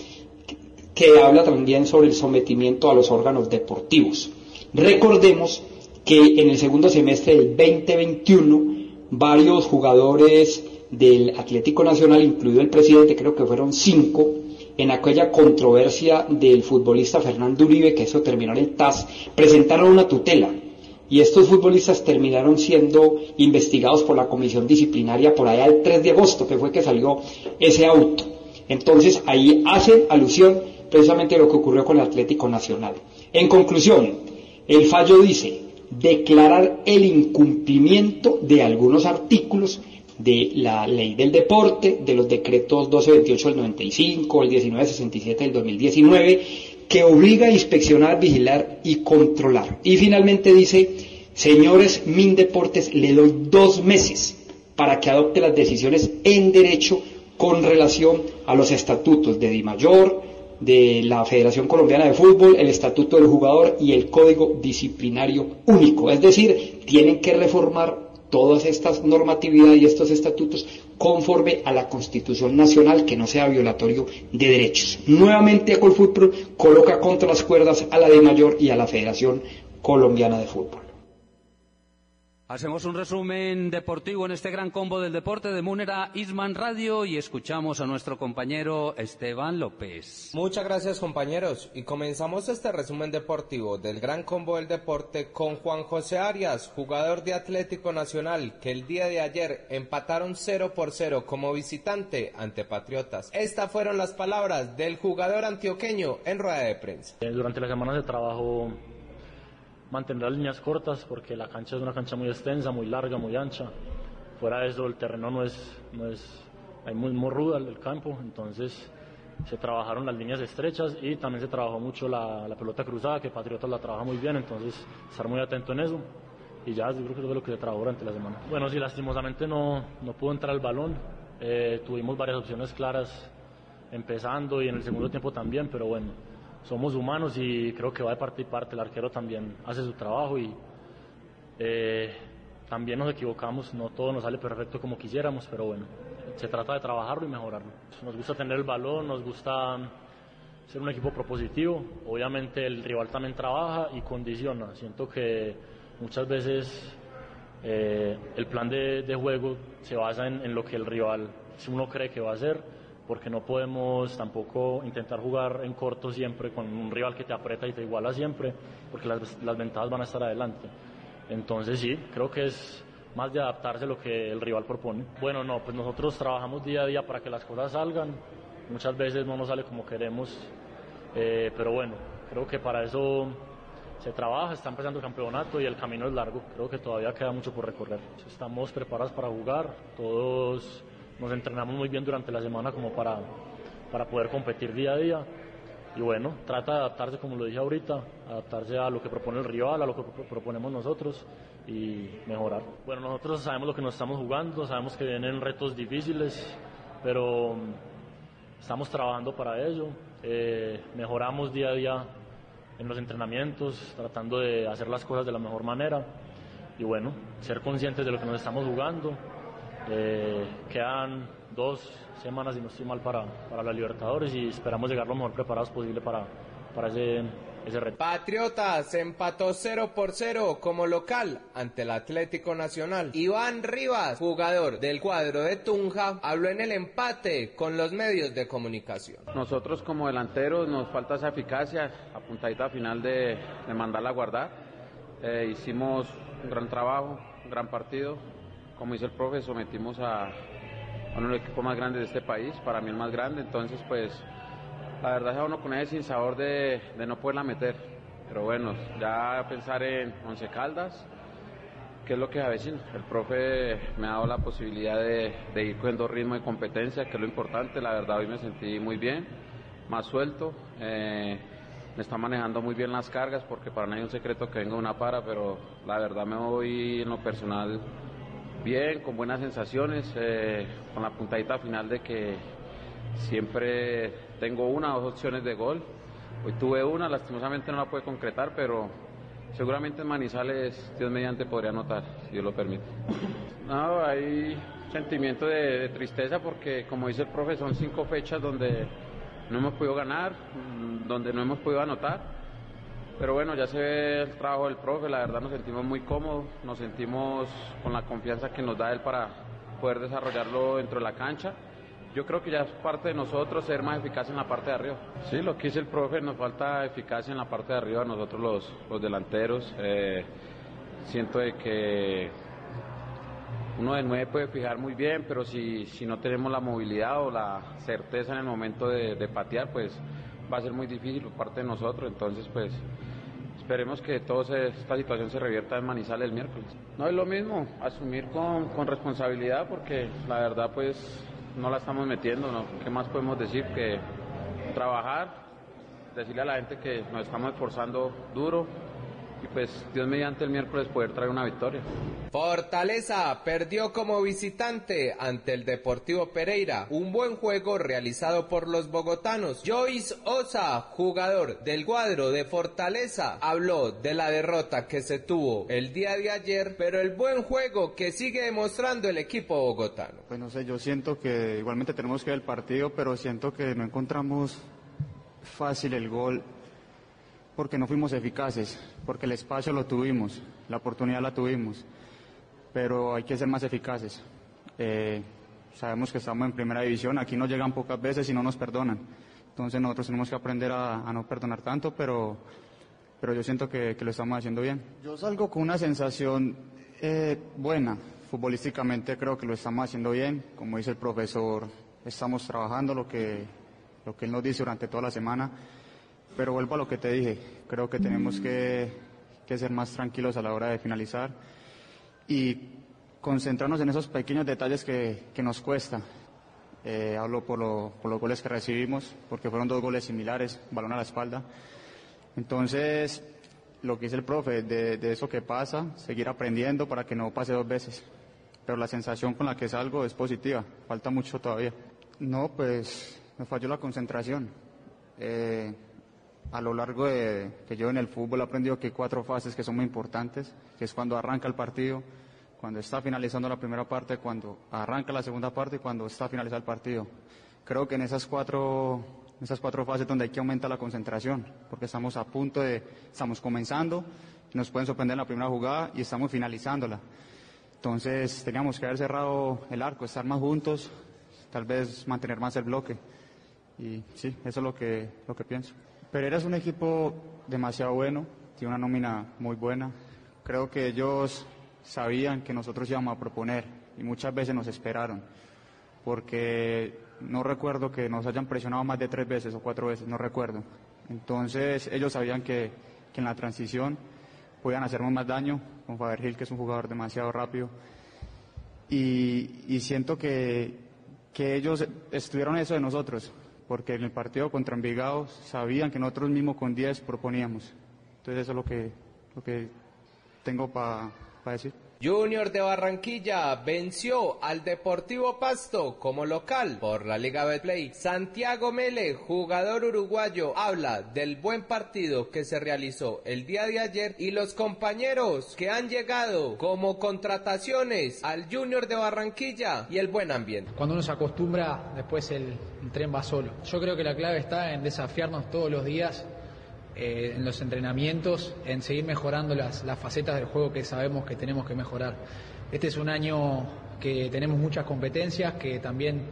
que habla también sobre el sometimiento a los órganos deportivos. Recordemos que en el segundo semestre del 2021, varios jugadores del Atlético Nacional, incluido el presidente, creo que fueron cinco, en aquella controversia del futbolista Fernando Uribe, que eso terminó en el TAS, presentaron una tutela y estos futbolistas terminaron siendo investigados por la comisión disciplinaria por allá el 3 de agosto, que fue que salió ese auto. Entonces ahí hacen alusión precisamente a lo que ocurrió con el Atlético Nacional. En conclusión, el fallo dice declarar el incumplimiento de algunos artículos de la ley del deporte, de los decretos 1228 del 95, el 1967 del 2019, que obliga a inspeccionar, vigilar y controlar. Y finalmente dice, señores Mindeportes, le doy dos meses para que adopte las decisiones en derecho con relación a los estatutos de Dimayor, de la Federación Colombiana de Fútbol, el Estatuto del Jugador y el Código Disciplinario Único. Es decir, tienen que reformar todas estas normatividades y estos estatutos conforme a la Constitución Nacional que no sea violatorio de derechos. Nuevamente Colfutpro coloca contra las cuerdas a la de mayor y a la Federación Colombiana de Fútbol. Hacemos un resumen deportivo en este gran combo del deporte de Múnera Isman Radio y escuchamos a nuestro compañero Esteban López. Muchas gracias compañeros y comenzamos este resumen deportivo del gran combo del deporte con Juan José Arias, jugador de Atlético Nacional, que el día de ayer empataron 0 por 0 como visitante ante Patriotas. Estas fueron las palabras del jugador antioqueño en rueda de prensa. Durante las semanas de trabajo mantener las líneas cortas porque la cancha es una cancha muy extensa, muy larga, muy ancha. Fuera de eso el terreno no es, no es hay muy, muy ruda el campo, entonces se trabajaron las líneas estrechas y también se trabajó mucho la, la pelota cruzada, que Patriotas la trabaja muy bien, entonces estar muy atento en eso. Y ya, yo creo que eso es lo que se trabajó durante la semana. Bueno, sí, lastimosamente no, no pudo entrar el balón. Eh, tuvimos varias opciones claras empezando y en el segundo tiempo también, pero bueno, somos humanos y creo que va de parte y parte. El arquero también hace su trabajo y eh, también nos equivocamos. No todo nos sale perfecto como quisiéramos, pero bueno, se trata de trabajarlo y mejorarlo. Nos gusta tener el balón, nos gusta ser un equipo propositivo. Obviamente el rival también trabaja y condiciona. Siento que muchas veces eh, el plan de, juego se basa en, lo que el rival uno cree que va a ser, porque no podemos tampoco intentar jugar en corto siempre con un rival que te aprieta y te iguala siempre, porque las, las ventajas van a estar adelante. Entonces sí, creo que es más de adaptarse a lo que el rival propone. Bueno, no, pues nosotros trabajamos día a día para que las cosas salgan. Muchas veces no nos sale como queremos, eh, pero bueno, creo que para eso se trabaja, está empezando el campeonato y el camino es largo. Creo que todavía queda mucho por recorrer. Estamos preparados para jugar, todos nos entrenamos muy bien durante la semana como para, para poder competir día a día. Y bueno, trata de adaptarse, como lo dije ahorita, adaptarse a lo que propone el rival, a lo que proponemos nosotros y mejorar. Bueno, nosotros sabemos lo que nos estamos jugando, sabemos que vienen retos difíciles, pero estamos trabajando para ello. Eh, mejoramos día a día en los entrenamientos, tratando de hacer las cosas de la mejor manera y bueno, ser conscientes de lo que nos estamos jugando. Eh, quedan dos semanas y no estoy mal para, para la Libertadores y esperamos llegar lo mejor preparados posible para, para ese, ese reto. Patriotas empató 0 por 0 como local ante el Atlético Nacional. Iván Rivas, jugador del cuadro de Tunja, habló en el empate con los medios de comunicación. Nosotros como delanteros nos falta esa eficacia, apuntadita final de, de mandarla a guardar. Eh, hicimos un gran trabajo, un gran partido. Como dice el profe, sometimos a, a uno de los equipos más grandes de este país, para mí el más grande, entonces pues la verdad es uno con ese sin sabor de, no poderla meter. Pero bueno, ya pensar en Once Caldas, que es lo que a veces el profe me ha dado la posibilidad de, de ir cogiendo ritmo de competencia, que es lo importante. La verdad hoy me sentí muy bien, más suelto. Eh, me está manejando muy bien las cargas porque para nadie es un secreto que venga una para, pero la verdad me voy en lo personal bien, con buenas sensaciones, eh, con la puntadita final de que siempre tengo una o dos opciones de gol. Hoy tuve una, lastimosamente no la pude concretar, pero seguramente en Manizales, Dios mediante, podría anotar, si Dios lo permite. No, hay sentimiento de, de tristeza porque, como dice el profe, son cinco fechas donde no hemos podido ganar, mm, donde no hemos podido anotar. Pero bueno, ya se ve el trabajo del profe, la verdad nos sentimos muy cómodos, nos sentimos con la confianza que nos da él para poder desarrollarlo dentro de la cancha. Yo creo que ya es parte de nosotros ser más eficaz en la parte de arriba. Sí, lo que dice el profe, nos falta eficacia en la parte de arriba, nosotros los, los delanteros. Eh, siento de que uno de nueve puede fijar muy bien, pero si, si no tenemos la movilidad o la certeza en el momento de patear, pues va a ser muy difícil por parte de nosotros. Entonces, pues esperemos que toda esta situación se revierta en Manizales el miércoles. No es lo mismo, asumir con, responsabilidad porque la verdad pues no la estamos metiendo, ¿no? ¿Qué más podemos decir? Que trabajar, decirle a la gente que nos estamos esforzando duro y pues Dios mediante el miércoles poder traer una victoria. Fortaleza perdió como visitante ante el Deportivo Pereira. Un buen juego realizado por los bogotanos. Joyce Osa, jugador del cuadro de Fortaleza, habló de la derrota que se tuvo el día de ayer, pero el buen juego que sigue demostrando el equipo bogotano. Pues no sé, yo siento que igualmente tenemos que ver el partido, pero siento que no encontramos fácil el gol porque no fuimos eficaces, porque el espacio lo tuvimos, la oportunidad la tuvimos, pero hay que ser más eficaces. Eh, sabemos que estamos en primera división, aquí nos llegan pocas veces y no nos perdonan. Entonces nosotros tenemos que aprender a, a no perdonar tanto, pero, pero yo siento que, que, lo estamos haciendo bien. Yo salgo con una sensación eh, buena, futbolísticamente creo que lo estamos haciendo bien, como dice el profesor, estamos trabajando lo que, lo que él nos dice durante toda la semana pero vuelvo a lo que te dije, creo que tenemos que, ser más tranquilos a la hora de finalizar y concentrarnos en esos pequeños detalles que, nos cuesta. Eh, hablo por, lo, por, los goles que recibimos, porque fueron dos goles similares, balón a la espalda. Entonces, lo que dice el profe, de, de eso que pasa, seguir aprendiendo para que no pase dos veces. Pero la sensación con la que salgo es positiva, falta mucho todavía. No, pues me falló la concentración. Eh, a lo largo de que yo en el fútbol he aprendido que hay cuatro fases que son muy importantes, que es cuando arranca el partido, cuando está finalizando la primera parte, cuando arranca la segunda parte y cuando está finalizado el partido. Creo que en esas cuatro, en esas cuatro fases donde hay que aumentar la concentración, porque estamos a punto de, estamos comenzando, nos pueden sorprender en la primera jugada y estamos finalizándola. Entonces teníamos que haber cerrado el arco, estar más juntos, tal vez mantener más el bloque. Y sí, eso es lo que, lo que pienso. Pereira es un equipo demasiado bueno, tiene una nómina muy buena. Creo que ellos sabían que nosotros íbamos a proponer y muchas veces nos esperaron, porque no recuerdo que nos hayan presionado más de tres veces o cuatro veces, no recuerdo. Entonces ellos sabían que, en la transición podían hacernos más daño con Faber que es un jugador demasiado rápido. Y, y siento que, que ellos estuvieron eso de nosotros, porque en el partido contra Envigado sabían que nosotros mismos con 10 proponíamos. Entonces eso es lo que, lo que tengo para decir. Junior de Barranquilla venció al Deportivo Pasto como local por la Liga Betplay. Santiago Mele, jugador uruguayo, habla del buen partido que se realizó el día de ayer y los compañeros que han llegado como contrataciones al Junior de Barranquilla y el buen ambiente. Cuando uno se acostumbra, después el tren va solo. Yo creo que la clave está en desafiarnos todos los días eh, en los entrenamientos, en seguir mejorando las, las facetas del juego que sabemos que tenemos que mejorar. Este es un año que tenemos muchas competencias, que también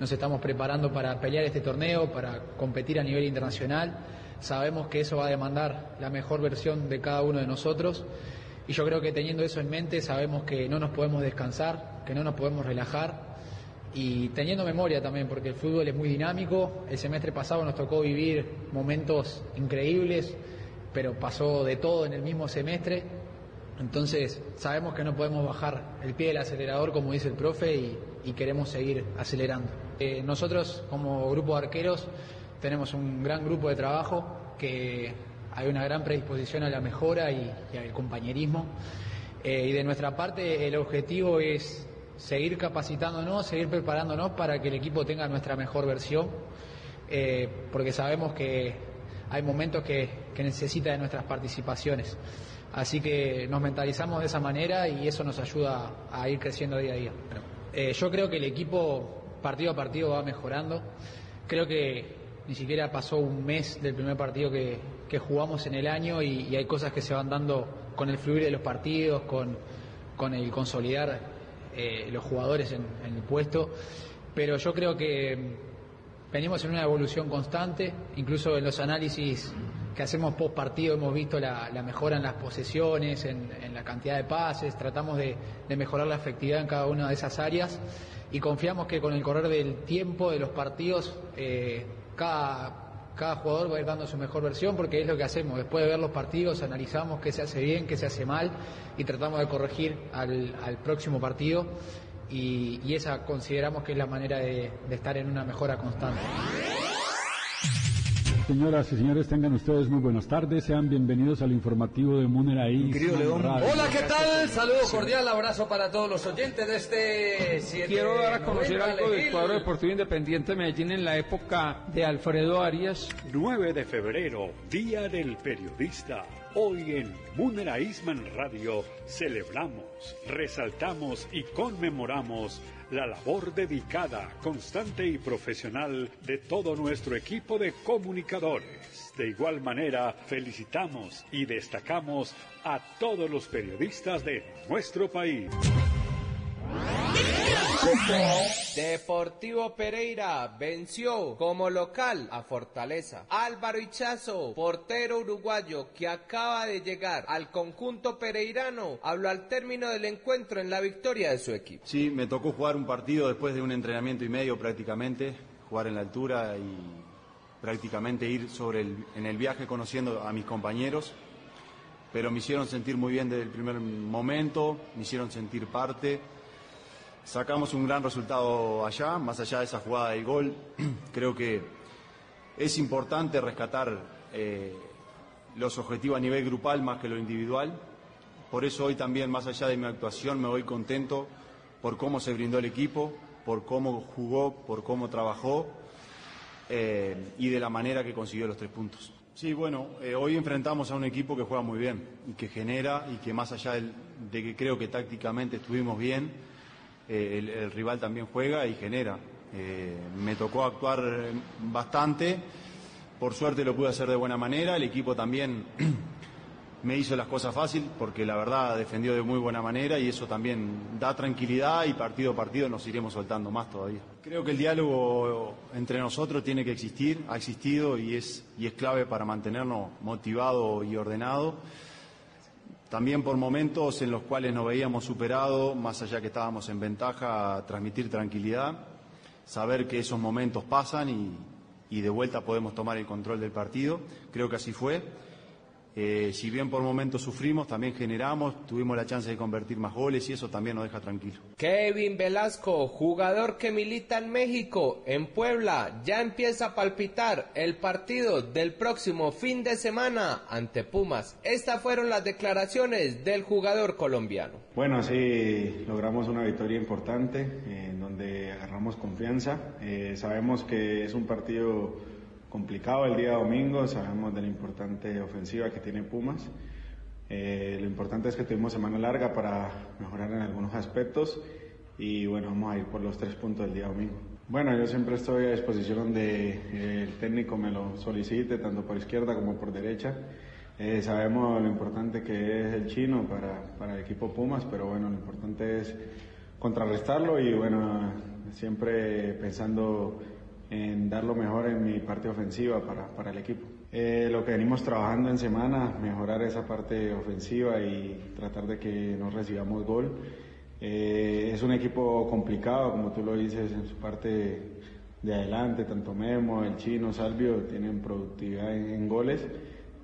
nos estamos preparando para pelear este torneo, para competir a nivel internacional. Sabemos que eso va a demandar la mejor versión de cada uno de nosotros. Y yo creo que teniendo eso en mente sabemos que no nos podemos descansar, que no nos podemos relajar y teniendo memoria también, porque el fútbol es muy dinámico. El semestre pasado nos tocó vivir momentos increíbles, pero pasó de todo en el mismo semestre. Entonces sabemos que no podemos bajar el pie del acelerador, como dice el profe, y, y queremos seguir acelerando. Eh, nosotros, como grupo de arqueros, tenemos un gran grupo de trabajo, que hay una gran predisposición a la mejora y, y al compañerismo. Eh, y de nuestra parte, el objetivo es seguir capacitándonos, seguir preparándonos para que el equipo tenga nuestra mejor versión, eh, porque sabemos que hay momentos que, que, necesita de nuestras participaciones. Así que nos mentalizamos de esa manera y eso nos ayuda a ir creciendo día a día. Eh, yo creo que el equipo partido a partido va mejorando. Creo que ni siquiera pasó un mes del primer partido que, que jugamos en el año y, y, hay cosas que se van dando con el fluir de los partidos, con, con el consolidar eh, los jugadores en, el puesto, pero yo creo que venimos en una evolución constante, incluso en los análisis que hacemos post partido hemos visto la, mejora en las posesiones, en, la cantidad de pases, tratamos de, de, mejorar la efectividad en cada una de esas áreas. Y confiamos que con el correr del tiempo de los partidos eh, cada cada jugador va a ir dando su mejor versión porque es lo que hacemos. Después de ver los partidos, analizamos qué se hace bien, qué se hace mal y tratamos de corregir al, al próximo partido. Y, esa consideramos que es la manera de, de estar en una mejora constante. Señoras y señores, tengan ustedes muy buenas tardes. Sean bienvenidos al informativo de Muneraí. León. Hola, ¿qué tal? Saludo cordial, abrazo para todos los oyentes de este 7 Quiero dar a conocer algo del cuadro deportivo independiente Medellín en la época de Alfredo Arias. 9 de febrero, Día del Periodista. Hoy en Munera Isman Radio celebramos, resaltamos y conmemoramos la labor dedicada, constante y profesional de todo nuestro equipo de comunicadores. De igual manera, felicitamos y destacamos a todos los periodistas de nuestro país. Deportivo Pereira venció como local a Fortaleza. Álvaro Ichazo, portero uruguayo que acaba de llegar al conjunto pereirano, habló al término del encuentro en la victoria de su equipo. Sí, me tocó jugar un partido después de un entrenamiento y medio prácticamente, jugar en la altura y prácticamente ir sobre el, en el viaje conociendo a mis compañeros, pero me hicieron sentir muy bien desde el primer momento, me hicieron sentir parte sacamos un gran resultado allá, más allá de esa jugada del gol. Creo que es importante rescatar eh, los objetivos a nivel grupal más que lo individual. Por eso hoy también, más allá de mi actuación, me voy contento por cómo se brindó el equipo, por cómo jugó, por cómo trabajó eh, y de la manera que consiguió los tres puntos. Sí, bueno, eh, hoy enfrentamos a un equipo que juega muy bien y que genera y que más allá de que creo que tácticamente estuvimos bien, eh, el, rival también juega y genera. Eh, me tocó actuar bastante, por suerte lo pude hacer de buena manera, el equipo también me hizo las cosas fácil porque la verdad defendió de muy buena manera y eso también da tranquilidad y partido a partido nos iremos soltando más todavía. Creo que el diálogo entre nosotros tiene que existir, ha existido y es, y es clave para mantenernos motivados y ordenados. También por momentos en los cuales nos veíamos superados, más allá que estábamos en ventaja, transmitir tranquilidad, saber que esos momentos pasan y, y de vuelta podemos tomar el control del partido. Creo que así fue. Eh, si bien por momentos sufrimos, también generamos, tuvimos la chance de convertir más goles y eso también nos deja tranquilos. Kevin Velasco, jugador que milita en México, en Puebla, ya empieza a palpitar el partido del próximo fin de semana ante Pumas. Estas fueron las declaraciones del jugador colombiano. Bueno, sí, logramos una victoria importante eh, en donde agarramos confianza. Eh, sabemos que es un partido complicado el día domingo, sabemos de la importante ofensiva que tiene Pumas. Eh, lo importante es que tuvimos semana larga para mejorar en algunos aspectos y bueno, vamos a ir por los tres puntos del día domingo. Bueno, yo siempre estoy a disposición donde eh, el técnico me lo solicite, tanto por izquierda como por derecha. Eh, sabemos lo importante que es el chino para, para el equipo Pumas, pero bueno, lo importante es contrarrestarlo y bueno, siempre pensando en dar lo mejor en mi parte ofensiva para, para el equipo. Eh, lo que venimos trabajando en semana, mejorar esa parte ofensiva y tratar de que no recibamos gol. Eh, es un equipo complicado, como tú lo dices, en su parte de adelante, tanto Memo, el Chino, Salvio tienen productividad en, en goles.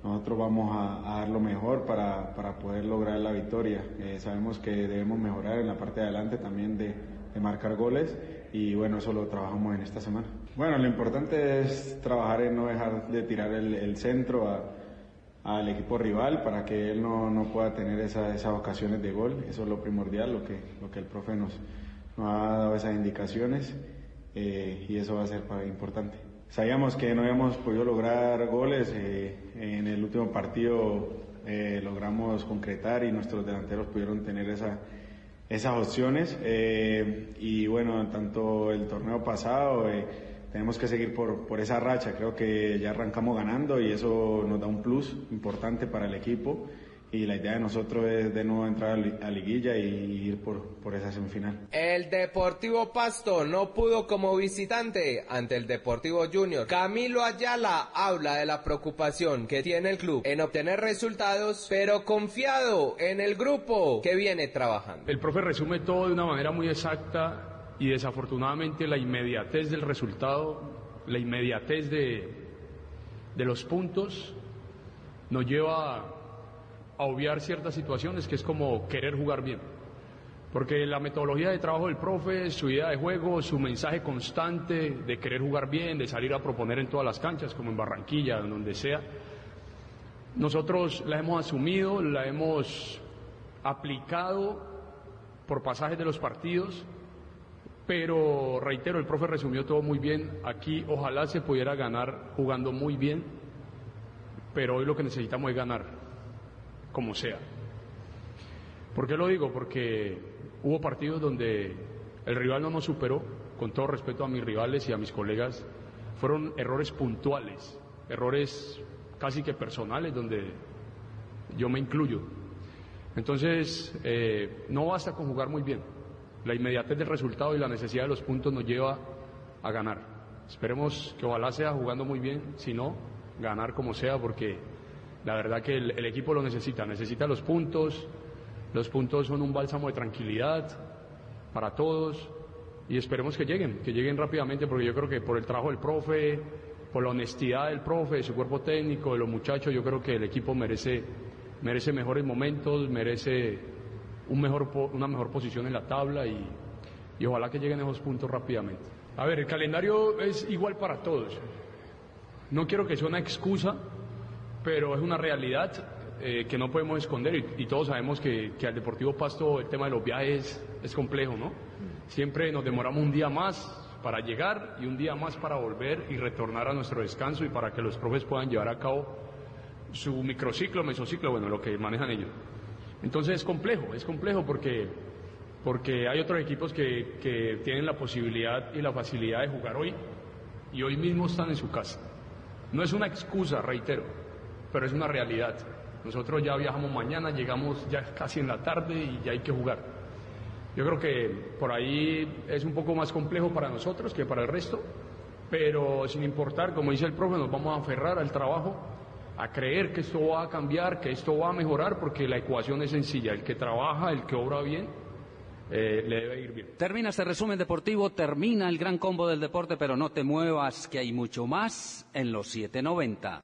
Nosotros vamos a, a, dar lo mejor para, para poder lograr la victoria. Eh, sabemos que debemos mejorar en la parte de adelante también de, de marcar goles y bueno, eso lo trabajamos en esta semana. Bueno, lo importante es trabajar en no dejar de tirar el, centro al equipo rival para que él no, no pueda tener esa, esas ocasiones de gol. Eso es lo primordial, lo que, lo que el profe nos, ha dado esas indicaciones eh, y eso va a ser importante. Sabíamos que no habíamos podido lograr goles, eh, en el último partido eh, logramos concretar y nuestros delanteros pudieron tener esa, esas opciones y bueno, tanto el torneo pasado tenemos que seguir por, por esa racha, creo que ya arrancamos ganando y eso nos da un plus importante para el equipo y la idea de nosotros es de nuevo entrar a liguilla y ir por, por esa semifinal. El Deportivo Pasto no pudo como visitante ante el Deportivo Junior. Camilo Ayala habla de la preocupación que tiene el club en obtener resultados, pero confiado en el grupo que viene trabajando. El profe resume todo de una manera muy exacta y desafortunadamente la inmediatez del resultado, la inmediatez de, de los puntos nos lleva a obviar ciertas situaciones que es como querer jugar bien. Porque la metodología de trabajo del profe, su idea de juego, su mensaje constante de querer jugar bien, de salir a proponer en todas las canchas, como en Barranquilla, en donde sea, nosotros la hemos asumido, la hemos aplicado por pasajes de los partidos, pero reitero, el profe resumió todo muy bien. Aquí ojalá se pudiera ganar jugando muy bien, pero hoy lo que necesitamos es ganar como sea. ¿Por qué lo digo? Porque hubo partidos donde el rival no nos superó, con todo respeto a mis rivales y a mis colegas, fueron errores puntuales, errores casi que personales, donde yo me incluyo. Entonces, eh, no basta con jugar muy bien. La inmediatez del resultado y la necesidad de los puntos nos lleva a ganar. Esperemos que ojalá sea jugando muy bien, si no, ganar como sea, porque la verdad que el, el, equipo lo necesita, necesita los puntos, los puntos son un bálsamo de tranquilidad para todos y esperemos que lleguen, que lleguen rápidamente porque yo creo que por el trabajo del profe, por la honestidad del profe, de su cuerpo técnico, de los muchachos, yo creo que el equipo merece, merece mejores momentos, merece un mejor, una mejor posición en la tabla y, y ojalá que lleguen esos puntos rápidamente. A ver, el calendario es igual para todos. No quiero que sea una excusa, pero es una realidad eh, que no podemos esconder y, y todos sabemos que, que, al Deportivo Pasto el tema de los viajes es complejo, ¿no? Siempre nos demoramos un día más para llegar y un día más para volver y retornar a nuestro descanso y para que los profes puedan llevar a cabo su microciclo, mesociclo, bueno, lo que manejan ellos. Entonces es complejo, es complejo porque, porque hay otros equipos que, que tienen la posibilidad y la facilidad de jugar hoy y hoy mismo están en su casa. No es una excusa, reitero, pero es una realidad. Nosotros ya viajamos mañana, llegamos ya casi en la tarde y ya hay que jugar. Yo creo que por ahí es un poco más complejo para nosotros que para el resto, pero sin importar, como dice el profe, nos vamos a aferrar al trabajo, a creer que esto va a cambiar, que esto va a mejorar, porque la ecuación es sencilla, el que trabaja, el que obra bien, eh, le debe ir bien. Termina este resumen deportivo, termina el gran combo del deporte, pero no te muevas, que hay mucho más en los 790.